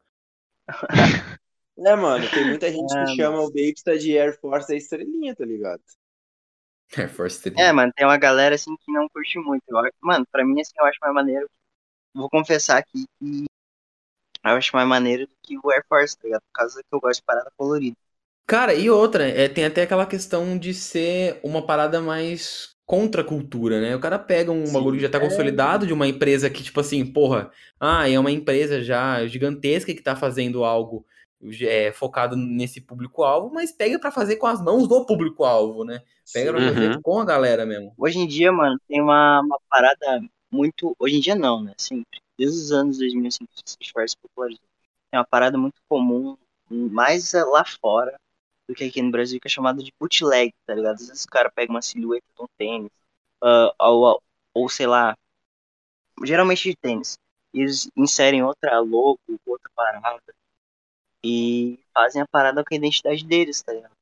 Speaker 4: É, mano, tem muita gente
Speaker 3: Ah,
Speaker 4: que chama o Babestar de Air Force da estrelinha, tá ligado?
Speaker 1: Air Force 3.
Speaker 3: É, mano, tem uma galera assim que não curte muito. Eu mano, pra mim, assim, eu acho mais maneiro. Vou confessar aqui que eu acho mais maneiro do que o Air Force, tá ligado? Por causa que eu gosto de parada colorida.
Speaker 1: Cara, e outra, é, tem até aquela questão de ser uma parada mais contra a cultura, né? O cara pega um
Speaker 4: Sim,
Speaker 1: bagulho que já tá
Speaker 4: é.
Speaker 1: consolidado de uma empresa que, tipo assim, porra, ah, é uma empresa já gigantesca que tá fazendo algo é, focado nesse público-alvo, mas pega pra fazer com as mãos do público-alvo, né? Pega pra
Speaker 2: Uhum.
Speaker 1: fazer com a galera mesmo.
Speaker 3: Hoje em dia, mano, tem uma, uma parada muito. Hoje em dia não, né? Sempre. Desde os anos 2000, assim, que o Street Fighter se popularizou. Tem uma parada muito comum, mais eh, lá fora do que aqui no Brasil, que é chamada de bootleg, tá ligado? Às vezes o cara pega uma silhueta de um tênis, ah, ou, ou sei lá, geralmente de tênis. E eles inserem outra logo, outra parada. E fazem a parada com a identidade deles, tá ligado?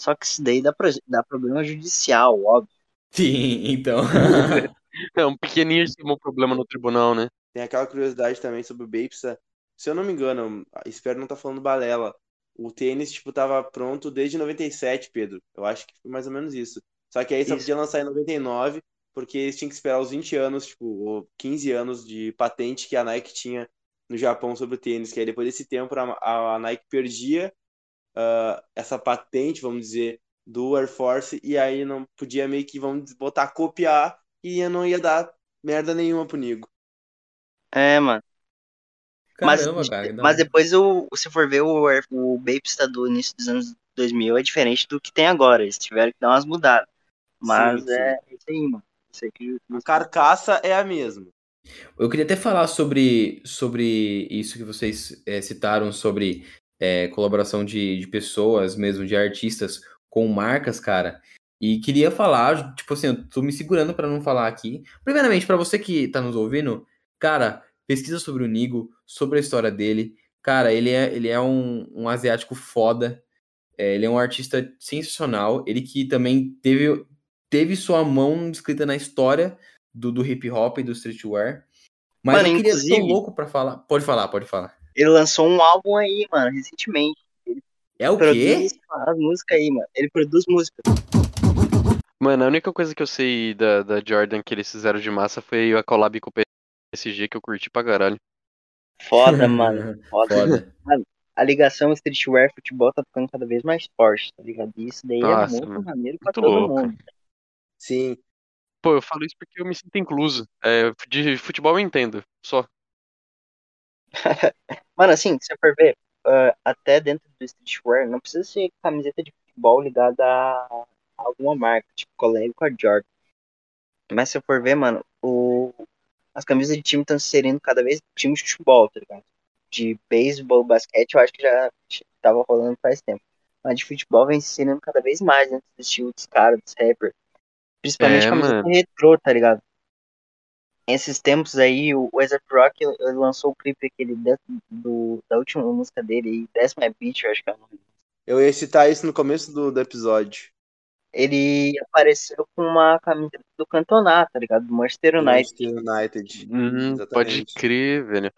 Speaker 3: Só que isso daí dá, pro- dá problema judicial, óbvio.
Speaker 1: Sim, então.
Speaker 2: É um pequeníssimo problema no tribunal, né?
Speaker 4: Tem aquela curiosidade também sobre o Babestar. Se eu não me engano, espero não estar falando balela. O tênis, tipo, tava pronto desde 97, Pedro. Eu acho que foi mais ou menos isso. Só que aí só
Speaker 3: Isso.
Speaker 4: podia lançar em 99, porque eles tinham que esperar os 20 anos, tipo, ou 15 anos de patente que a Nike tinha no Japão sobre o tênis. Que aí depois desse tempo a, a- Nike perdia ah, essa patente, vamos dizer, do Air Force, e aí não podia meio que, vamos botar, copiar, e não ia dar merda nenhuma pro Nigo.
Speaker 3: É, mano. Mas,
Speaker 1: Caramba, cara. que da
Speaker 3: mas depois, o, se for ver, o, o Babestar do início dos anos 2000 é diferente do que tem agora. Eles tiveram que dar umas mudadas. Mas
Speaker 4: Sim, sim.
Speaker 3: é isso aí, mano. Isso aí que
Speaker 4: A carcaça é a mesma.
Speaker 1: Eu queria até falar sobre, sobre isso que vocês é, citaram, sobre é, colaboração de, de pessoas, mesmo de artistas com marcas, cara. E queria falar, tipo assim, eu tô me segurando pra não falar aqui. Primeiramente, pra você que tá nos ouvindo, cara, pesquisa sobre o Nigo, sobre a história dele. Cara, ele é, ele é um, um asiático foda. É, ele é um artista sensacional. Ele que também teve, teve sua mão escrita na história do, do hip hop e do streetwear. Mas
Speaker 3: Mano,
Speaker 1: eu queria ser louco pra falar. Pode falar, pode falar.
Speaker 3: Ele lançou um álbum aí, mano, recentemente.
Speaker 1: É o quê?
Speaker 3: As músicas aí, mano. Ele produz música.
Speaker 2: Mano, a única coisa que eu sei da, da Jordan que eles fizeram de massa foi a collab com o PSG que eu curti pra caralho.
Speaker 3: Foda, mano. Foda.
Speaker 1: Foda.
Speaker 3: A ligação streetwear futebol tá ficando cada vez mais forte, tá ligado? E Isso daí
Speaker 2: Nossa,
Speaker 3: é muito
Speaker 2: mano.
Speaker 3: maneiro pra
Speaker 2: Muito
Speaker 3: todo
Speaker 2: louco.
Speaker 3: mundo.
Speaker 4: Sim.
Speaker 2: Pô, eu falo isso porque eu me sinto incluso. É, de futebol eu entendo, só.
Speaker 3: Mano, assim, se você for ver, ah, até dentro do streetwear, não precisa ser camiseta de futebol ligada a alguma marca, tipo colega com a Jordan. Mas se você for ver, mano, o... as camisas de time estão se inserindo cada vez time de futebol, tá ligado? De beisebol, basquete, eu acho que já tava rolando faz tempo. Mas de futebol vem se inserindo cada vez mais dentro do estilo dos caras, dos rappers. Principalmente
Speaker 2: É,
Speaker 3: camiseta
Speaker 2: mano.
Speaker 3: retrô, tá ligado? Esses tempos aí, o Wizard Rock ele lançou o clipe aquele da, do, da última música dele, aí, That's My Beach, eu acho que é o nome.
Speaker 4: Eu ia citar isso no começo do, do episódio.
Speaker 3: Ele apareceu com uma camisa do Cantona, tá ligado? Do Manchester United.
Speaker 4: Manchester United.
Speaker 2: Hum, pode crer, velho.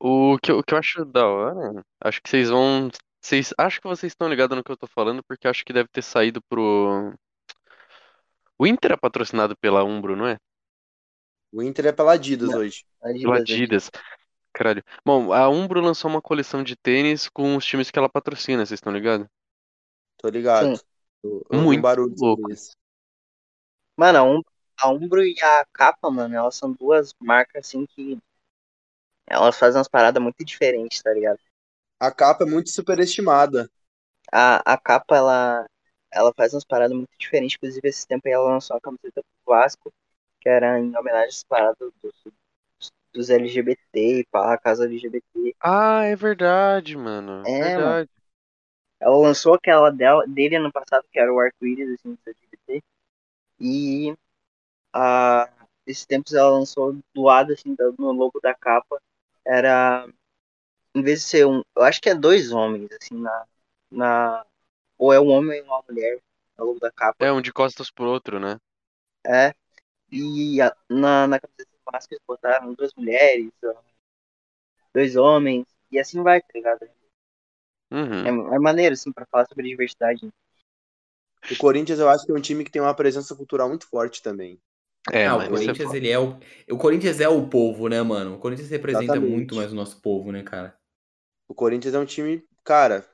Speaker 2: O que, eu- o que eu acho da hora, acho que vocês vão. Vocês, acho que vocês estão ligados no que eu tô falando, porque acho que deve ter saído pro. O Inter é patrocinado pela Umbro, não é?
Speaker 4: O Inter é pela Adidas
Speaker 3: Não.
Speaker 4: hoje.
Speaker 2: Pela Adidas. Caralho. Bom, a Umbro lançou uma coleção de tênis com os times que ela patrocina, vocês estão ligados?
Speaker 4: Tô ligado.
Speaker 3: Sim.
Speaker 4: Ouvi
Speaker 2: Muito
Speaker 4: um barulho
Speaker 2: louco.
Speaker 3: Mano, a Umbro, a Umbro e a Capa, mano, elas são duas marcas assim que. Elas fazem umas paradas muito diferentes, tá ligado?
Speaker 4: A capa é muito superestimada.
Speaker 3: A, a Capa, ela, ela faz umas paradas muito diferentes. Inclusive, esse tempo aí ela lançou uma camiseta pro Vasco, que era em homenagem às paradas dos, dos LGBT e pá, a casa LGBT.
Speaker 2: Ah, é verdade, mano.
Speaker 3: É,
Speaker 2: Verdade.
Speaker 3: Ela lançou aquela dela, dele ano passado, que era o arco-íris assim, do LGBT. E a, esses tempos ela lançou do lado assim, no logo da capa. Era. Em vez de ser um. Eu acho que é dois homens, assim, na. na ou é um homem ou uma mulher no logo da capa.
Speaker 2: É um de costas pro outro, né?
Speaker 3: É. E a- na, na camiseta do Vasco eles botaram duas mulheres, dois homens. E assim vai, tá ligado?
Speaker 2: Uhum.
Speaker 3: É, é maneiro, assim, pra falar sobre diversidade.
Speaker 4: O Corinthians eu acho que é um time que tem uma presença cultural muito forte também.
Speaker 2: É,
Speaker 1: ah, o
Speaker 2: é
Speaker 1: Corinthians,
Speaker 2: foda.
Speaker 1: ele é o. O Corinthians é o povo, né, mano? O Corinthians representa
Speaker 4: Exatamente.
Speaker 1: muito mais o nosso povo, né, cara?
Speaker 4: O Corinthians é um time, cara,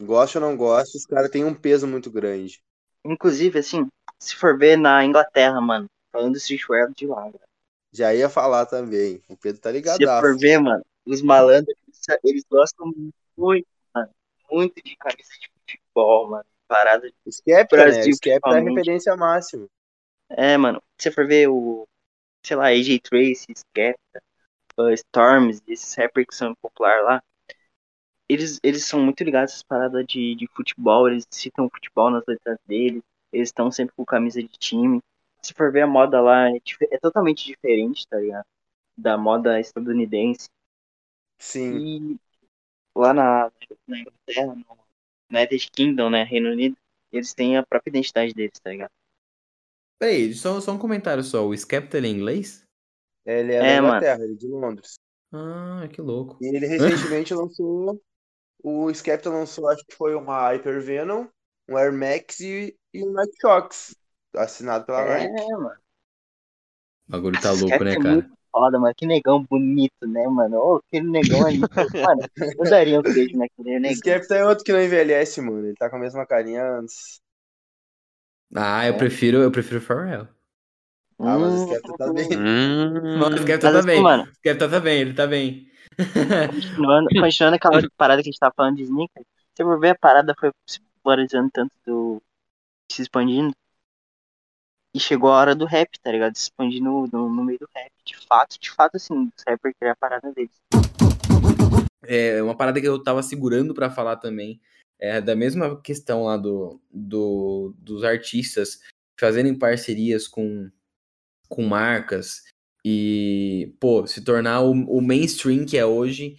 Speaker 4: gosta ou não gosta, os caras têm um peso muito grande.
Speaker 3: Inclusive, assim, se for ver na Inglaterra, mano, falando do streetwear de lá, velho.
Speaker 4: Já ia falar também. O Pedro tá
Speaker 3: Se
Speaker 4: ligadaço.
Speaker 3: for ver, mano, os malandros, eles- gostam muito, muito de camisa de futebol, mano. Parada de...
Speaker 4: Skepta, né?
Speaker 3: Brasil,
Speaker 4: Skepta é a referência máxima.
Speaker 3: É, mano, se for ver o, sei lá, AJ Tracy, Skepta, uh, Storms, esses rappers que são populares lá, eles, eles são muito ligados essas paradas de, de futebol, eles citam futebol nas letras deles, eles estão sempre com camisa de time. Se for ver a moda lá, é, é totalmente diferente, tá ligado? Da moda estadunidense.
Speaker 4: Sim.
Speaker 3: E lá na, na Inglaterra, no United Kingdom, né, Reino Unido, eles têm a própria identidade deles, tá ligado?
Speaker 1: Peraí, só, só um comentário só. O Skepta ele é inglês?
Speaker 4: Ele é,
Speaker 3: É,
Speaker 4: da
Speaker 3: mano.
Speaker 4: Inglaterra, ele é de Londres.
Speaker 1: Ah, que louco.
Speaker 4: E ele recentemente lançou. O Skepta lançou, acho que foi uma Hyper Venom, um Air Max e, e um Nike Shox. Assinado pela
Speaker 3: É,
Speaker 4: Nike.
Speaker 3: mano.
Speaker 1: O bagulho tá louco, né,
Speaker 3: é
Speaker 1: cara?
Speaker 3: muito foda, mano. Que negão bonito, né, mano? Ô, aquele negão ali. mano, eu daria um beijo naquele
Speaker 4: O
Speaker 3: negão.
Speaker 4: Skepta é outro que não envelhece, mano. Ele tá com a mesma carinha antes.
Speaker 1: Ah, eu
Speaker 3: É.
Speaker 1: prefiro, eu prefiro Pharrell.
Speaker 4: Ah, mas o
Speaker 3: Hum,
Speaker 4: Skepta tá bem.
Speaker 2: Hum,
Speaker 1: Mano, o Skepta tá
Speaker 3: assim,
Speaker 1: bem.
Speaker 3: mano,
Speaker 1: O Skepta tá bem, ele tá bem.
Speaker 3: continuando, continuando aquela parada que a gente tava falando de sneaker, você for ver a parada foi se popularizando tanto do. se expandindo. E chegou a hora do rap, tá ligado? Se expandir no, no, no meio do rap. De fato, de fato, assim, os rappers criaram a parada deles.
Speaker 1: É uma parada que eu tava segurando pra falar também. É da mesma questão lá do, do, dos artistas fazerem parcerias com, com marcas e, pô, se tornar o, o mainstream que é hoje.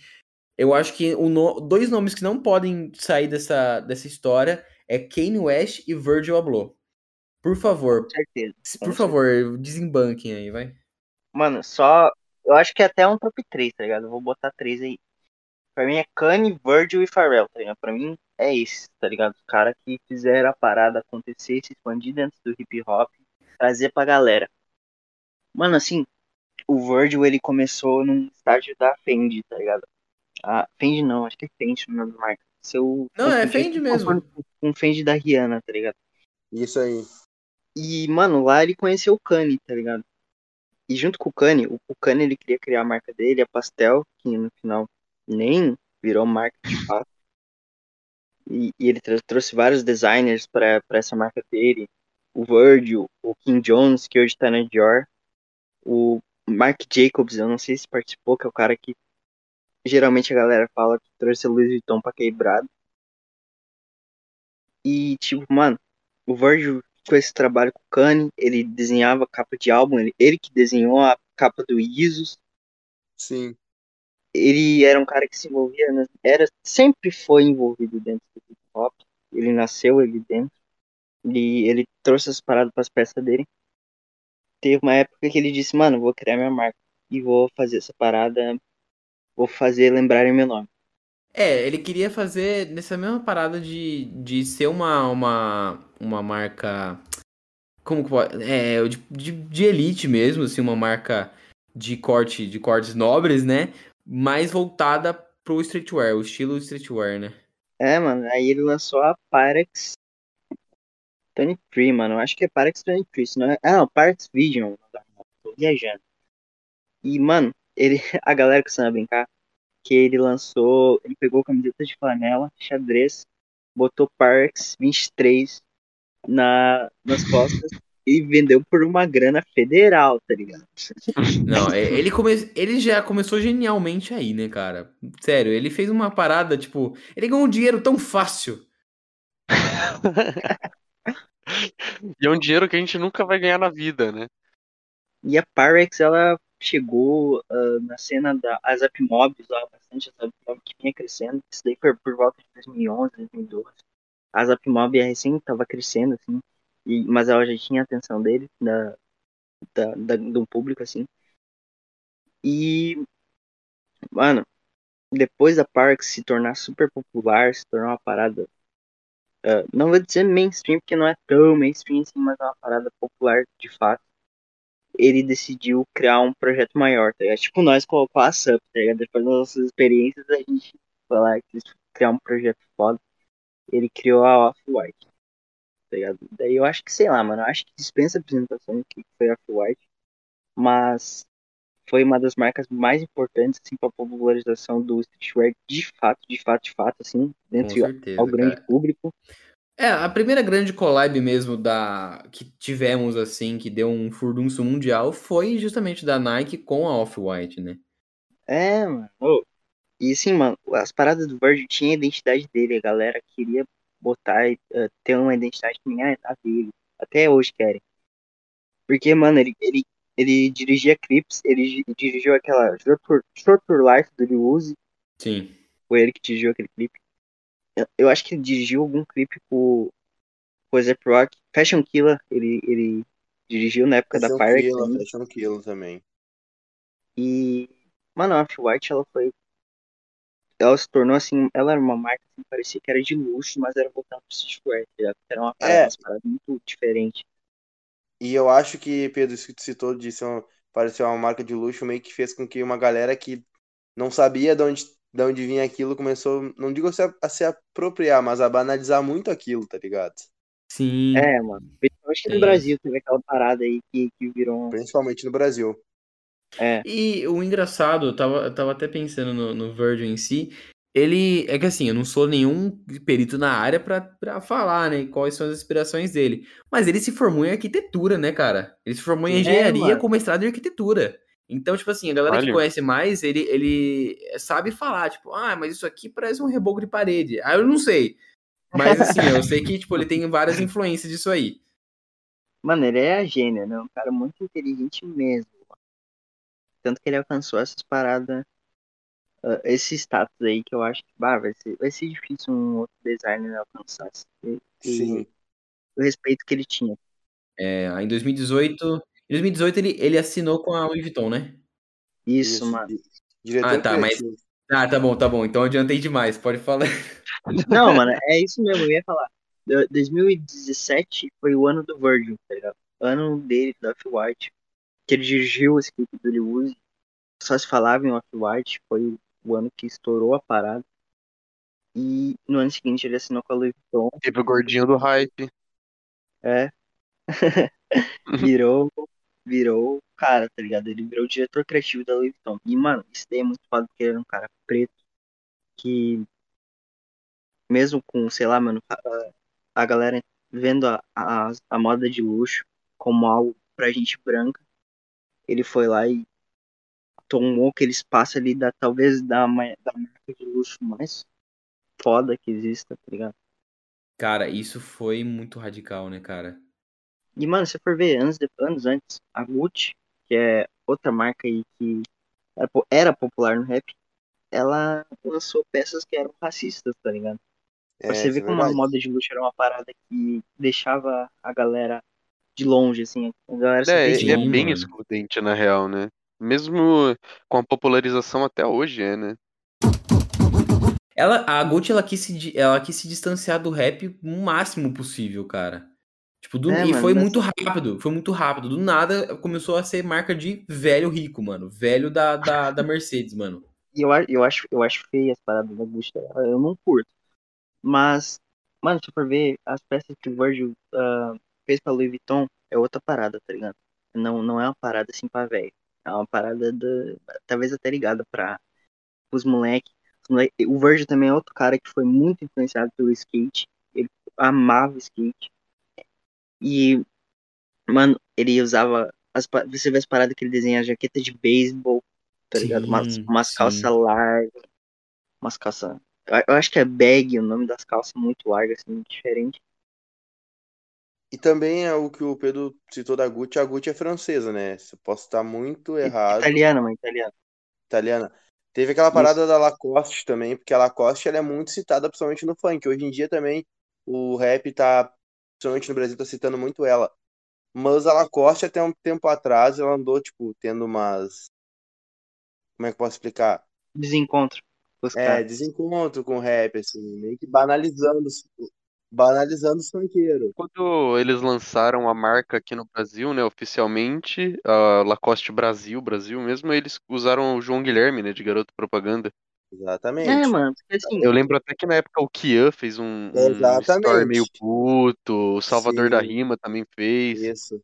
Speaker 1: Eu acho que o no- dois nomes que não podem sair dessa, dessa história é Kanye West e Virgil Abloh. Por favor,
Speaker 3: Com certeza. com
Speaker 1: por favor, desembanquem aí, vai.
Speaker 3: Mano, só. Eu acho que é até um top 3, tá ligado? Eu vou botar três aí. Pra mim é Kanye, Virgil e Pharrell, tá ligado? Pra mim é esse, tá ligado? Os caras que fizeram a parada acontecer, se expandir dentro do hip hop, trazer pra galera. Mano, assim, o Virgil ele começou num estágio da Fendi, tá ligado? A Fendi não, acho que é Fendi o nome da marca. Seu,
Speaker 1: Não, é Fendi mesmo.
Speaker 3: Com Fendi da Rihanna, tá ligado?
Speaker 4: Isso aí.
Speaker 3: E, mano, lá ele conheceu o Kanye, tá ligado? E junto com o Kanye, o, o Kanye ele queria criar a marca dele, a Pastel, que no final nem virou marca de fato. E, e ele trouxe vários designers pra pra essa marca dele. O Virgil, o Kim Jones, que hoje tá na Dior. O Mark Jacobs, eu não sei se participou, que é o cara que geralmente a galera fala que trouxe o Louis Vuitton pra quebrado. E, tipo, mano, o Virgil com esse trabalho com o Kanye, ele desenhava capa de álbum, ele, ele que desenhou a capa do Isos,
Speaker 4: Sim.
Speaker 3: ele era um cara que se envolvia, era, sempre foi envolvido dentro do hip hop, ele nasceu ali dentro. E ele trouxe as paradas pras peças dele. Teve uma época que ele disse, mano, vou criar minha marca. E vou fazer essa parada. Vou fazer lembrarem meu nome.
Speaker 1: É, ele queria fazer nessa mesma parada de, de ser uma, uma, uma marca. Como que pode. É, de, de, de elite mesmo, assim, uma marca de corte, de cortes nobres, né? Mais voltada pro streetwear, o estilo streetwear, né?
Speaker 3: É, mano, aí ele lançou a Pyrex 23, mano. Eu acho que é Pyrex 23, não é? Ah, não, Pyrex Vision. Tô viajando. E, mano, ele, a galera que sabe brincar, que ele lançou, ele pegou camiseta de flanela, xadrez, botou Pyrex 23 na, nas costas e vendeu por uma grana federal, tá ligado?
Speaker 1: Não, é, ele, come... ele já começou genialmente aí, né, cara? Sério, ele fez uma parada, tipo, ele ganhou um dinheiro tão fácil.
Speaker 2: E é um dinheiro que a gente nunca vai ganhar na vida, né?
Speaker 3: E a Pyrex, ela chegou uh, na cena da Azap Mobs, lá, bastante Azap Mob que vinha crescendo. Isso daí por volta de 2011, 2012. A Azap Mob é recém tava crescendo, assim, e, mas ela já tinha a atenção dele, da, da, da, do público, assim. E, mano, depois da Pyrex se tornar super popular, se tornar uma parada Uh, não vou dizer mainstream, porque não é tão mainstream assim, mas é uma parada popular de fato. Ele decidiu criar um projeto maior, tá ligado? Tipo nós com, a SUP, tá ligado? Depois das nossas experiências, a gente foi lá e quis criar um projeto foda. Ele criou a Off-White, tá ligado? Daí eu acho que, sei lá, mano, eu acho que dispensa apresentação que foi a Off-White, mas foi uma das marcas mais importantes, assim, pra popularização do streetwear de fato, de fato, de fato, assim, dentro
Speaker 1: certeza,
Speaker 3: ao grande
Speaker 1: cara.
Speaker 3: público.
Speaker 1: É, a primeira grande collab mesmo da que tivemos, assim, que deu um furdunço mundial, foi justamente da Nike com a Off-White, né?
Speaker 3: É, mano. Ô, E assim, mano, as paradas do Virgil tinha a identidade dele, a galera queria botar, e, eh, ter uma identidade que nem a dele. Até hoje querem. Porque, mano, ele, ele, ele dirigia clipes, ele gi- dirigiu aquela Short for Life do Lil Uzi,
Speaker 1: Sim.
Speaker 3: foi ele que dirigiu aquele clipe. Eu, acho que ele dirigiu algum clipe com com o Zep Rock. Fashion Killer, ele, ele dirigiu na época da
Speaker 4: Fashion
Speaker 3: Pyrex
Speaker 4: Killa,
Speaker 3: ainda.
Speaker 4: Fashion Killa também.
Speaker 3: E, mano, a Off-White, ela foi. Ela se tornou assim. Ela era uma marca que parecia que era de luxo, mas era voltada pro streetwear, tá? Era uma parada,
Speaker 4: É.
Speaker 3: umas paradas muito diferente.
Speaker 4: E eu acho que, Pedro, isso que tu citou de ser uma, parecer uma marca de luxo, meio que fez com que uma galera que não sabia de onde, de onde vinha aquilo começou, não digo a se, a se apropriar, mas a banalizar muito aquilo, tá ligado?
Speaker 1: Sim.
Speaker 3: É, mano. Principalmente no Brasil teve aquela parada aí que, que virou.
Speaker 4: Principalmente no Brasil.
Speaker 3: É,
Speaker 1: E o engraçado, eu tava, eu tava até pensando no, no Virgil em si. Ele. É que assim, eu não sou nenhum perito na área pra, pra falar, né? Quais são as inspirações dele. Mas ele se formou em arquitetura, né, cara? Ele se formou em
Speaker 3: É,
Speaker 1: engenharia
Speaker 3: mano.
Speaker 1: com mestrado em arquitetura. Então, tipo assim, a galera que conhece mais, ele, ele sabe falar, tipo, ah, mas isso aqui parece um reboco de parede. Ah, eu não sei. Mas assim, eu sei que, tipo, ele tem várias influências disso aí.
Speaker 3: Mano, ele é gênio, né? Um cara muito inteligente mesmo. mano. Tanto que ele alcançou essas paradas, ah, esse status aí que eu acho que bah, vai, ser, vai ser difícil um outro designer alcançar esse, esse-
Speaker 4: Sim.
Speaker 3: o respeito que ele tinha.
Speaker 1: É, em 2018. Em 2018 ele, ele assinou com a Louis Vuitton, né?
Speaker 3: Isso, mano.
Speaker 4: Di- Diretor
Speaker 1: Ah, tá, mas-. Ah, tá bom, tá bom. Então adiantei demais, pode falar.
Speaker 3: Não, mano, é isso mesmo, eu ia falar. Do- 2017 foi o ano do Virgil, tá ligado? Ano dele, da Off-White. Que ele dirigiu esse clipe do Uzi. Só se falava em Off-White, foi o ano que estourou a parada. E no ano seguinte ele assinou com a Louis Vuitton.
Speaker 2: Teve o gordinho do hype.
Speaker 3: É. virou, virou, cara, tá ligado? Ele virou o diretor criativo da Louis Vuitton. E, mano, isso daí é muito foda porque ele era um cara preto que, mesmo com, sei lá, mano, a, a galera vendo a, a, a moda de luxo como algo pra gente branca, ele foi lá e tomou aquele espaço ali da, talvez, da, da marca de luxo mais foda que exista, tá ligado?
Speaker 1: Cara, isso foi muito radical, né, cara?
Speaker 3: E, mano, se for ver, anos, de- anos antes, a Gucci, que é outra marca aí que era, era popular no rap, ela lançou peças que eram racistas, tá ligado? Pra
Speaker 4: É,
Speaker 3: você ver
Speaker 4: é
Speaker 3: como a moda de luxo era uma parada que deixava a galera de longe, assim. A galera
Speaker 2: É,
Speaker 3: vê
Speaker 2: é, bem
Speaker 1: mano.
Speaker 2: excludente na real, né? Mesmo com a popularização até hoje, é, né?
Speaker 1: Ela, a Gucci, ela quis, se, ela quis se distanciar do rap o máximo possível, cara. Tipo, do-
Speaker 3: É,
Speaker 1: e
Speaker 3: mano,
Speaker 1: foi
Speaker 3: mas-
Speaker 1: muito rápido, foi muito rápido. Do nada começou a ser marca de velho rico, mano. Velho da, da, da Mercedes, mano.
Speaker 3: E eu, eu, acho, eu acho feio as paradas da Gucci, tá eu não curto. Mas, mano, se for ver, as peças que o Virgil ah, fez pra Louis Vuitton é outra parada, tá ligado? Não, não é uma parada assim pra velho. É uma parada da, talvez até ligada pra os moleques. O Virgil também é outro cara que foi muito influenciado pelo skate. Ele amava skate. E, mano, ele usava. As, você vê as paradas que ele desenha, jaqueta de beisebol, tá ligado? Umas,
Speaker 1: Sim,
Speaker 3: umas
Speaker 1: sim.
Speaker 3: calças largas, umas calças. Eu, acho que é bag o nome das calças, muito largas, assim, diferente.
Speaker 4: E também é o que o Pedro citou da Gucci, a Gucci é francesa, né? Se eu posso estar muito errado.
Speaker 3: Italiana, mano, italiana.
Speaker 4: Italiana. Teve aquela
Speaker 3: Isso.
Speaker 4: parada da Lacoste também, porque a Lacoste ela é muito citada, principalmente no funk. Hoje em dia também o rap tá, principalmente no Brasil, tá citando muito ela. Mas a Lacoste, até um tempo atrás, ela andou, tipo, tendo umas. Como é que eu posso explicar?
Speaker 3: Desencontro
Speaker 4: É,
Speaker 3: caras.
Speaker 4: desencontro com o rap, assim, meio que banalizando, banalizando os funkeiros.
Speaker 2: Quando eles lançaram a marca aqui no Brasil, né, oficialmente, a Lacoste Brasil, Brasil mesmo, eles usaram o João Guilherme, né, de garoto propaganda.
Speaker 4: Exatamente.
Speaker 3: É, mano, assim,
Speaker 2: Eu lembro até que na época o Kian fez um, um story meio puto, o Salvador da
Speaker 4: Sim.
Speaker 2: Rima também fez.
Speaker 4: Isso.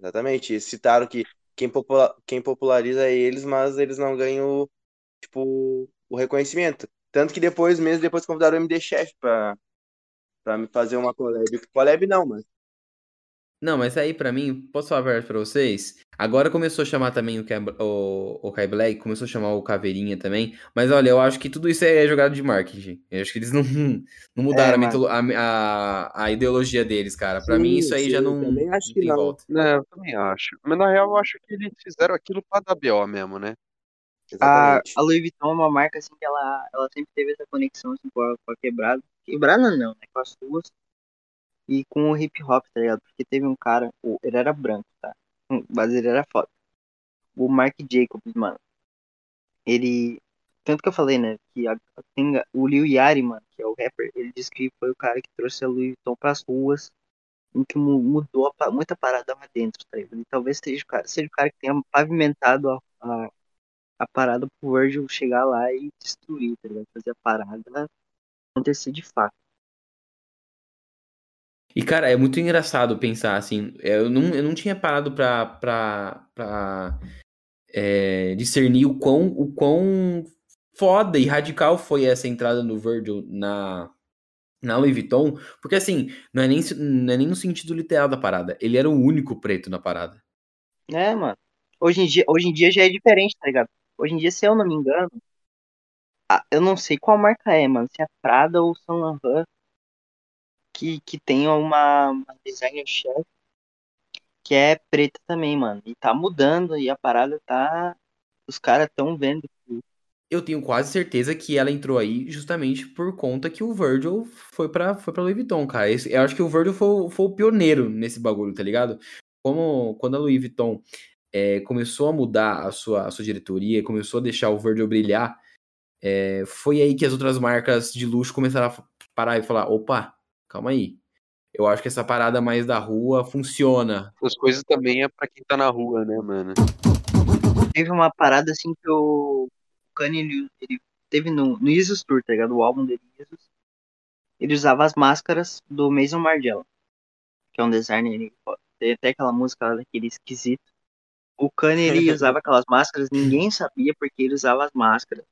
Speaker 4: Exatamente. Citaram que quem, popula- quem populariza é eles, mas eles não ganham, tipo, o reconhecimento. Tanto que depois, mesmo depois, convidaram o MD Chef pra, pra me fazer uma collab. Collab não, mas.
Speaker 1: Não, mas aí pra mim, posso falar a verdade pra vocês? Agora começou a chamar também o, Kai- o, o Kai Black, começou a chamar o Caveirinha também. Mas olha, eu acho que tudo isso é jogada de marketing. Eu acho que eles não, não mudaram
Speaker 3: É,
Speaker 1: a, mitolo- a, a, a ideologia deles, cara. Pra mim, isso aí já
Speaker 4: sim,
Speaker 1: não,
Speaker 4: também acho
Speaker 1: não
Speaker 4: que não.
Speaker 1: volta.
Speaker 2: É, eu também acho. Mas na real eu acho que eles fizeram aquilo pra dar BO mesmo, né?
Speaker 3: a,
Speaker 4: Exatamente.
Speaker 3: a Louis Vuitton é uma marca assim que ela, ela sempre teve essa conexão assim, com, a, com a quebrada. Quebrada não, né? Com as ruas e com o hip hop, tá ligado? Porque teve um cara, ele era branco, tá? Hum, Mas ele era foda. O Mark Jacobs, mano. Ele. Tanto que eu falei, né? Que a, tem o Lil Yachty, mano, que é o rapper, ele disse que foi o cara que trouxe a Louis Vuitton pras ruas, em que mu- mudou a muita parada lá dentro, tá ligado? E talvez seja o cara, seja o cara que tenha pavimentado a, a, a parada pro Virgil chegar lá e destruir, tá ligado? Fazer a parada acontecer de fato.
Speaker 1: E, cara, é muito engraçado pensar assim. Eu não, eu não tinha parado pra, pra, pra é, discernir o quão, o quão foda e radical foi essa entrada do Virgil na, na Louis Vuitton. Porque, assim, não é, nem, não é nem no sentido literal da parada. Ele era o único preto na parada.
Speaker 3: É, mano. Hoje em dia, hoje em dia já é diferente, tá ligado? Hoje em dia, se eu não me engano, eu não sei qual marca é, mano. Se é Prada ou Saint Laurent, que, que tem uma, uma designer chef que é preta também, mano. E tá mudando e a parada tá. Os caras tão vendo.
Speaker 1: Eu tenho quase certeza que ela entrou aí justamente por conta que o Virgil foi pra, foi pra Louis Vuitton, cara. Eu acho que o Virgil foi, foi o pioneiro nesse bagulho, tá ligado? Como quando a Louis Vuitton é, começou a mudar a sua, a sua diretoria, começou a deixar o Virgil brilhar, é, foi aí que as outras marcas de luxo começaram a parar e falar: opa, calma aí. Eu acho que essa parada mais da rua funciona.
Speaker 2: As coisas também é pra quem tá na rua, né, mano?
Speaker 3: Teve uma parada assim que o Kanye ele, ele teve no, no Isus Tour, tá ligado? O álbum dele, Isus. Ele usava as máscaras do Mason Margiela, que é um designer. Ele, tem até aquela música lá daquele esquisito. O Kanye ele usava aquelas máscaras, ninguém sabia porque ele usava as máscaras.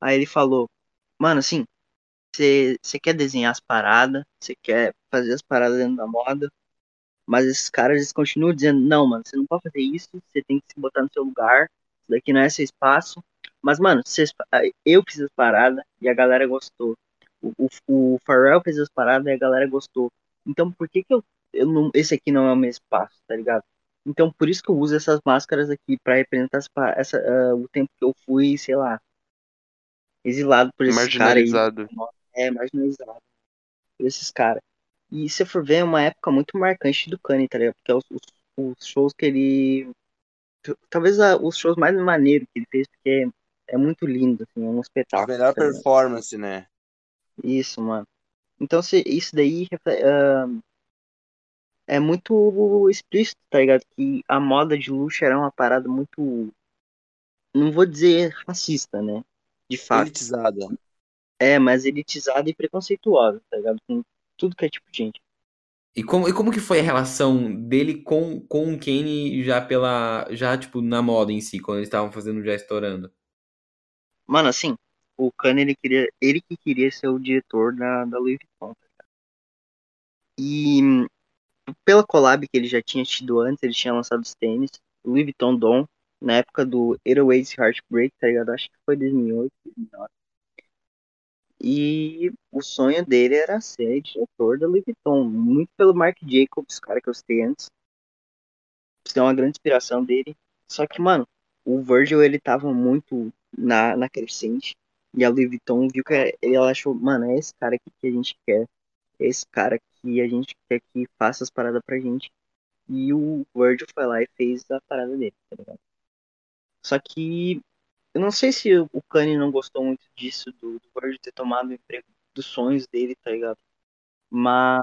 Speaker 3: Aí ele falou, mano, assim, você quer desenhar as paradas, você quer fazer as paradas dentro da moda, mas esses caras eles continuam dizendo, não, mano, você não pode fazer isso, você tem que se botar no seu lugar, isso daqui não é seu espaço. Mas, mano, vocês- eu fiz as paradas e a galera gostou. O, o, o Pharrell fez as paradas e a galera gostou. Então por que que eu, eu não, esse aqui não é o meu espaço, tá ligado? Então por isso que eu uso essas máscaras aqui pra representar essa, ah, o tempo que eu fui, sei lá, exilado por esse cara aí.
Speaker 2: Marginalizado.
Speaker 3: É, marginalizado. por esses caras. E se for ver, é uma época muito marcante do Kanye, tá ligado? Porque é os, os, os shows que ele. Talvez a, os shows mais maneiros que ele fez, porque é, é muito lindo, assim, é um
Speaker 4: A
Speaker 3: espetáculo.
Speaker 4: melhor
Speaker 3: tá
Speaker 4: performance, né?
Speaker 3: Isso, mano. Então, se, isso daí ah, é muito explícito, tá ligado? Que a moda de luxo era uma parada muito. Não vou dizer racista, né? De fato.
Speaker 4: Elitizada.
Speaker 3: É, mas elitizada e preconceituosa, tá ligado? Com tudo que é tipo de gente.
Speaker 1: E como, e como que foi a relação dele com, com o Kanye já pela. Já, tipo, na moda em si, quando eles estavam fazendo já estourando?
Speaker 3: Mano, assim, o Kanye, ele queria. Ele que queria ser o diretor da, da Louis Vuitton, tá ligado? E pela collab que ele já tinha tido antes, ele tinha lançado os tênis, Louis Vuitton Dom, na época do 808 Heartbreak, tá ligado? Acho que foi 2008, 2009. E o sonho dele era ser diretor da Louis Vuitton, muito pelo Marc Jacobs, cara que eu citei antes. Isso é uma grande inspiração dele. Só que, mano, o Virgil ele tava muito na, na crescente. E a Louis Vuitton viu que ela achou, mano, é esse cara aqui que a gente quer. É esse cara que a gente quer que faça as paradas pra gente. E o Virgil foi lá e fez a parada dele, tá ligado? Só que eu não sei se o Kanye não gostou muito disso, do, do Virgil ter tomado o emprego dos sonhos dele, tá ligado? Mas,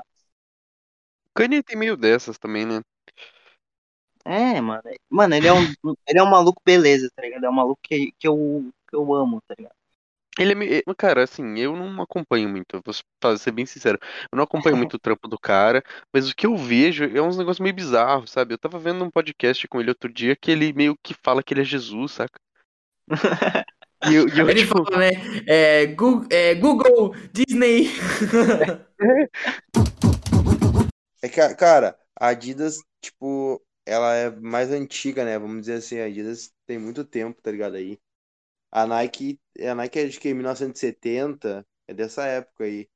Speaker 2: O Kanye tem meio dessas também, né?
Speaker 3: é, mano. Mano, ele é um, ele é um maluco beleza, tá ligado? É um maluco que, que, eu, que eu amo, tá ligado?
Speaker 2: Ele é meio. Cara, assim, eu não acompanho muito, eu vou ser bem sincero. Eu não acompanho muito o trampo do cara, mas o que eu vejo é uns negócios meio bizarros, sabe? Eu tava vendo um podcast com ele outro dia que ele meio que fala que ele é Jesus, saca? E e eu,
Speaker 1: Ele
Speaker 2: tipo,
Speaker 1: fala, né? É, Google, é, Google Disney.
Speaker 4: É que, a- cara, a Adidas, tipo, ela é mais antiga, né? Vamos dizer assim, a Adidas tem muito tempo, tá ligado aí? A Nike, a Nike é de que 1970, é dessa época aí.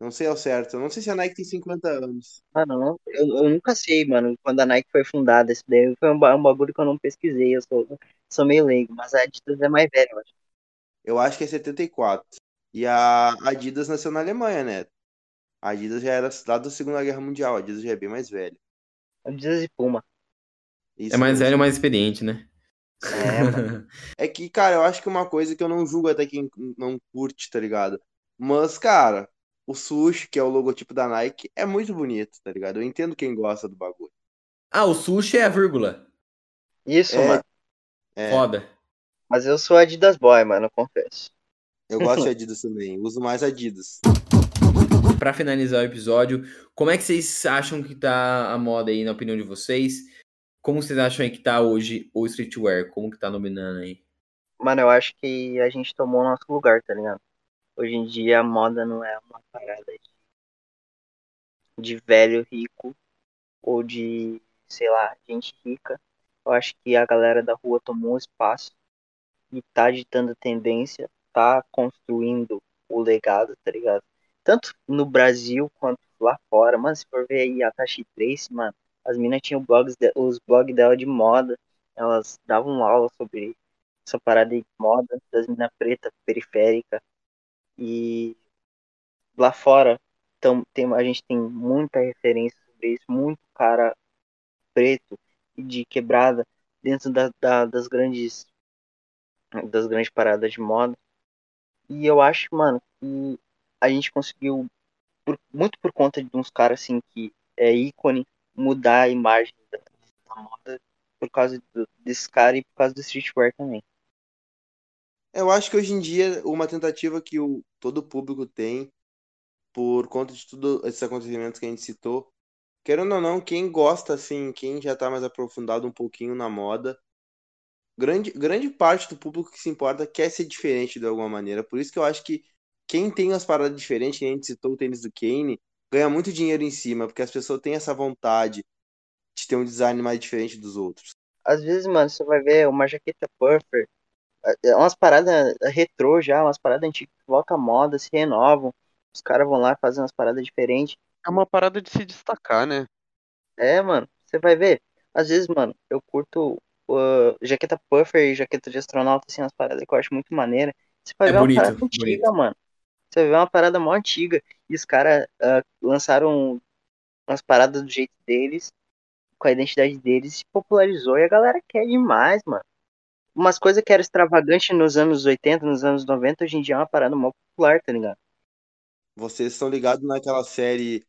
Speaker 4: Não sei ao certo, eu não sei se a Nike tem 50 anos.
Speaker 3: Mano, não- eu, eu nunca sei, mano, quando a Nike foi fundada. Isso daí foi um, um bagulho que eu não pesquisei. Eu sou, sou meio leigo, mas a Adidas é mais velha, eu acho.
Speaker 4: Eu acho que é 74. E a Adidas nasceu na Alemanha, né? A Adidas já era lá da Segunda Guerra Mundial, a Adidas já é bem mais velha.
Speaker 3: Adidas e Puma.
Speaker 4: Isso
Speaker 1: É mais velho, mais experiente, né?
Speaker 3: É, mano.
Speaker 4: É que, cara, eu acho que uma coisa que eu não julgo até quem não curte, tá ligado? Mas, cara, o sushi, que é o logotipo da Nike, é muito bonito, tá ligado? Eu entendo quem gosta do bagulho.
Speaker 1: ah, o sushi é a vírgula.
Speaker 3: Isso,
Speaker 4: É.
Speaker 3: mano.
Speaker 4: É,
Speaker 1: Foda.
Speaker 3: Mas eu sou Adidas Boy, mano, eu confesso.
Speaker 4: eu gosto de Adidas também, uso mais Adidas.
Speaker 1: Pra finalizar o episódio, como é que vocês acham que tá a moda aí, na opinião de vocês? Como vocês acham aí que tá hoje o streetwear? Como que tá dominando aí?
Speaker 3: Mano, eu acho que a gente tomou o nosso lugar, tá ligado? Hoje em dia a moda não é uma parada de, de velho rico ou de, sei lá, gente rica. Eu acho que a galera da rua tomou um espaço e tá ditando tendência, tá construindo o legado, tá ligado? Tanto no Brasil quanto lá fora. Mano, se for ver aí a Tashi Trace, mano, as minas tinham blogs de- os blogs dela de moda, elas davam aula sobre essa parada de moda das minas preta periférica e lá fora então, tem, a gente tem muita referência sobre isso, muito cara preto e de quebrada dentro da, da- das grandes das grandes paradas de moda. E eu acho, mano, que a gente conseguiu por- muito por conta de uns caras assim que é ícone mudar a imagem da, da moda por causa do, desse cara e por causa do streetwear também.
Speaker 4: Eu acho que hoje em dia, uma tentativa que o, todo público tem, por conta de tudo esses acontecimentos que a gente citou, querendo ou não, quem gosta, assim, quem já tá mais aprofundado um pouquinho na moda, grande, grande parte do público que se importa quer ser diferente de alguma maneira. Por isso que eu acho que quem tem as paradas diferentes, a gente citou o tênis do Kane, ganha muito dinheiro em cima, porque as pessoas têm essa vontade de ter um design mais diferente dos outros.
Speaker 3: Às vezes, mano, você vai ver uma jaqueta puffer, é umas paradas retrô já, umas paradas antigas que voltam à moda, se renovam. Os caras vão lá fazem umas paradas diferentes.
Speaker 2: é uma parada de se destacar, né?
Speaker 3: É, mano, você vai ver. Às vezes, mano, eu curto uh, jaqueta puffer e jaqueta de astronauta, assim, umas paradas que eu acho muito maneira. Você vai
Speaker 1: É
Speaker 3: ver uma
Speaker 1: bonito,
Speaker 3: parada antiga,
Speaker 1: bonito.
Speaker 3: mano. Você vê uma parada mó antiga. E os caras ah, lançaram umas paradas do jeito deles, com a identidade deles, se popularizou e a galera quer demais, mano. Umas coisas que eram extravagantes nos anos 80, nos anos 90, hoje em dia é uma parada mó popular, tá ligado?
Speaker 4: Vocês estão ligados naquela série.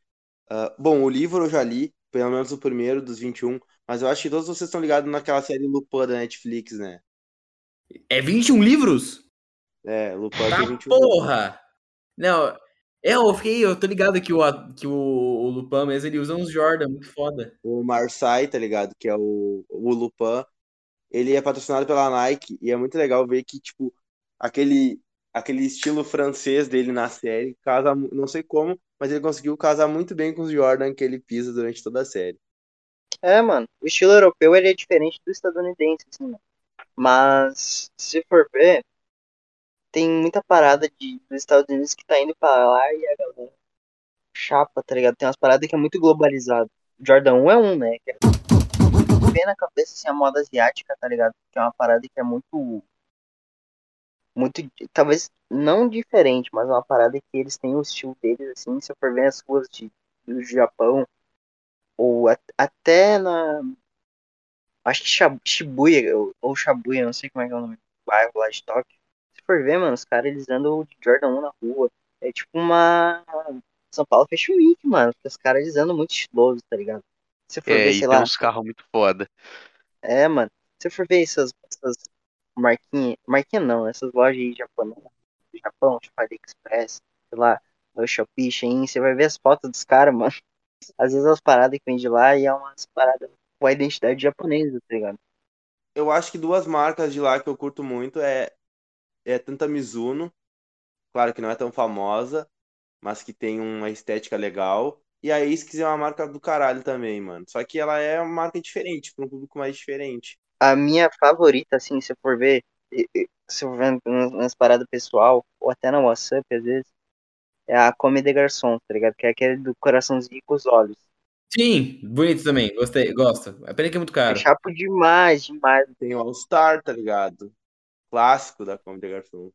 Speaker 4: ah, bom, o livro eu já li, pelo menos o primeiro dos 21, mas eu acho que todos vocês estão ligados naquela série Lupin da Netflix, né?
Speaker 1: É 21 livros?
Speaker 4: É, Lupin
Speaker 1: Tá
Speaker 4: tem 21
Speaker 1: porra! Não, é, eu fiquei, eu tô ligado que o, que o, o Lupin mesmo, ele usa uns Jordan, muito foda.
Speaker 4: O Marseille, tá ligado? Que é o, o Lupin. Ele é patrocinado pela Nike e é muito legal ver que, tipo, aquele, aquele estilo francês dele na série casa, não sei como, mas ele conseguiu casar muito bem com os Jordan que ele pisa durante toda a série.
Speaker 3: É, mano, o estilo europeu ele é diferente do estadunidense, assim. Mas, se for ver, tem muita parada de, dos Estados Unidos que tá indo pra lá e a galera chapa, tá ligado? Tem umas paradas que é muito globalizado. Jordan 1 é um, né? Que é... Vem na cabeça, assim, a moda asiática, tá ligado? Que é uma parada que é muito... Muito, talvez, não diferente, mas uma parada que eles têm o estilo deles, assim, se eu for ver as ruas de, do Japão, ou até na, Acho que Shibuya, ou, Shabuya, não sei como é que é o nome do bairro lá de Tóquio. Se for ver, mano, os caras eles andam de Jordan 1 na rua. É tipo uma. São Paulo Fashion Week, mano. Porque os caras eles andam muito estilosos, tá ligado? Se for
Speaker 2: É,
Speaker 3: ver,
Speaker 2: e
Speaker 3: sei
Speaker 2: tem
Speaker 3: lá.
Speaker 2: uns carros muito foda.
Speaker 3: É, mano. Se for ver essas, essas marquinhas. Marquinha não, essas lojas aí japonesas. Do Japão, tipo AliExpress, sei lá, o Shopee, Shein, você vai ver as fotos dos caras, mano. Às vezes as paradas que vem de lá e é umas paradas com a identidade japonesa, tá ligado?
Speaker 4: Eu acho que duas marcas de lá que eu curto muito é, é tanto a Mizuno, claro que não é tão famosa, mas que tem uma estética legal, e a ASICS é uma marca do caralho também, mano. Só que ela é uma marca diferente, para um público mais diferente.
Speaker 3: a minha favorita, assim, se eu for ver, se eu for ver nas paradas pessoal, ou até na WhatsApp, às vezes, é a Come de Garçom, tá ligado? Que é aquele do coraçãozinho com os olhos.
Speaker 1: Sim, bonito também, gostei, gosto. A pena que é muito
Speaker 3: É
Speaker 1: caro.
Speaker 3: chapo demais, demais.
Speaker 4: Tem o All Star, tá ligado? Clássico da Comme des Garçons.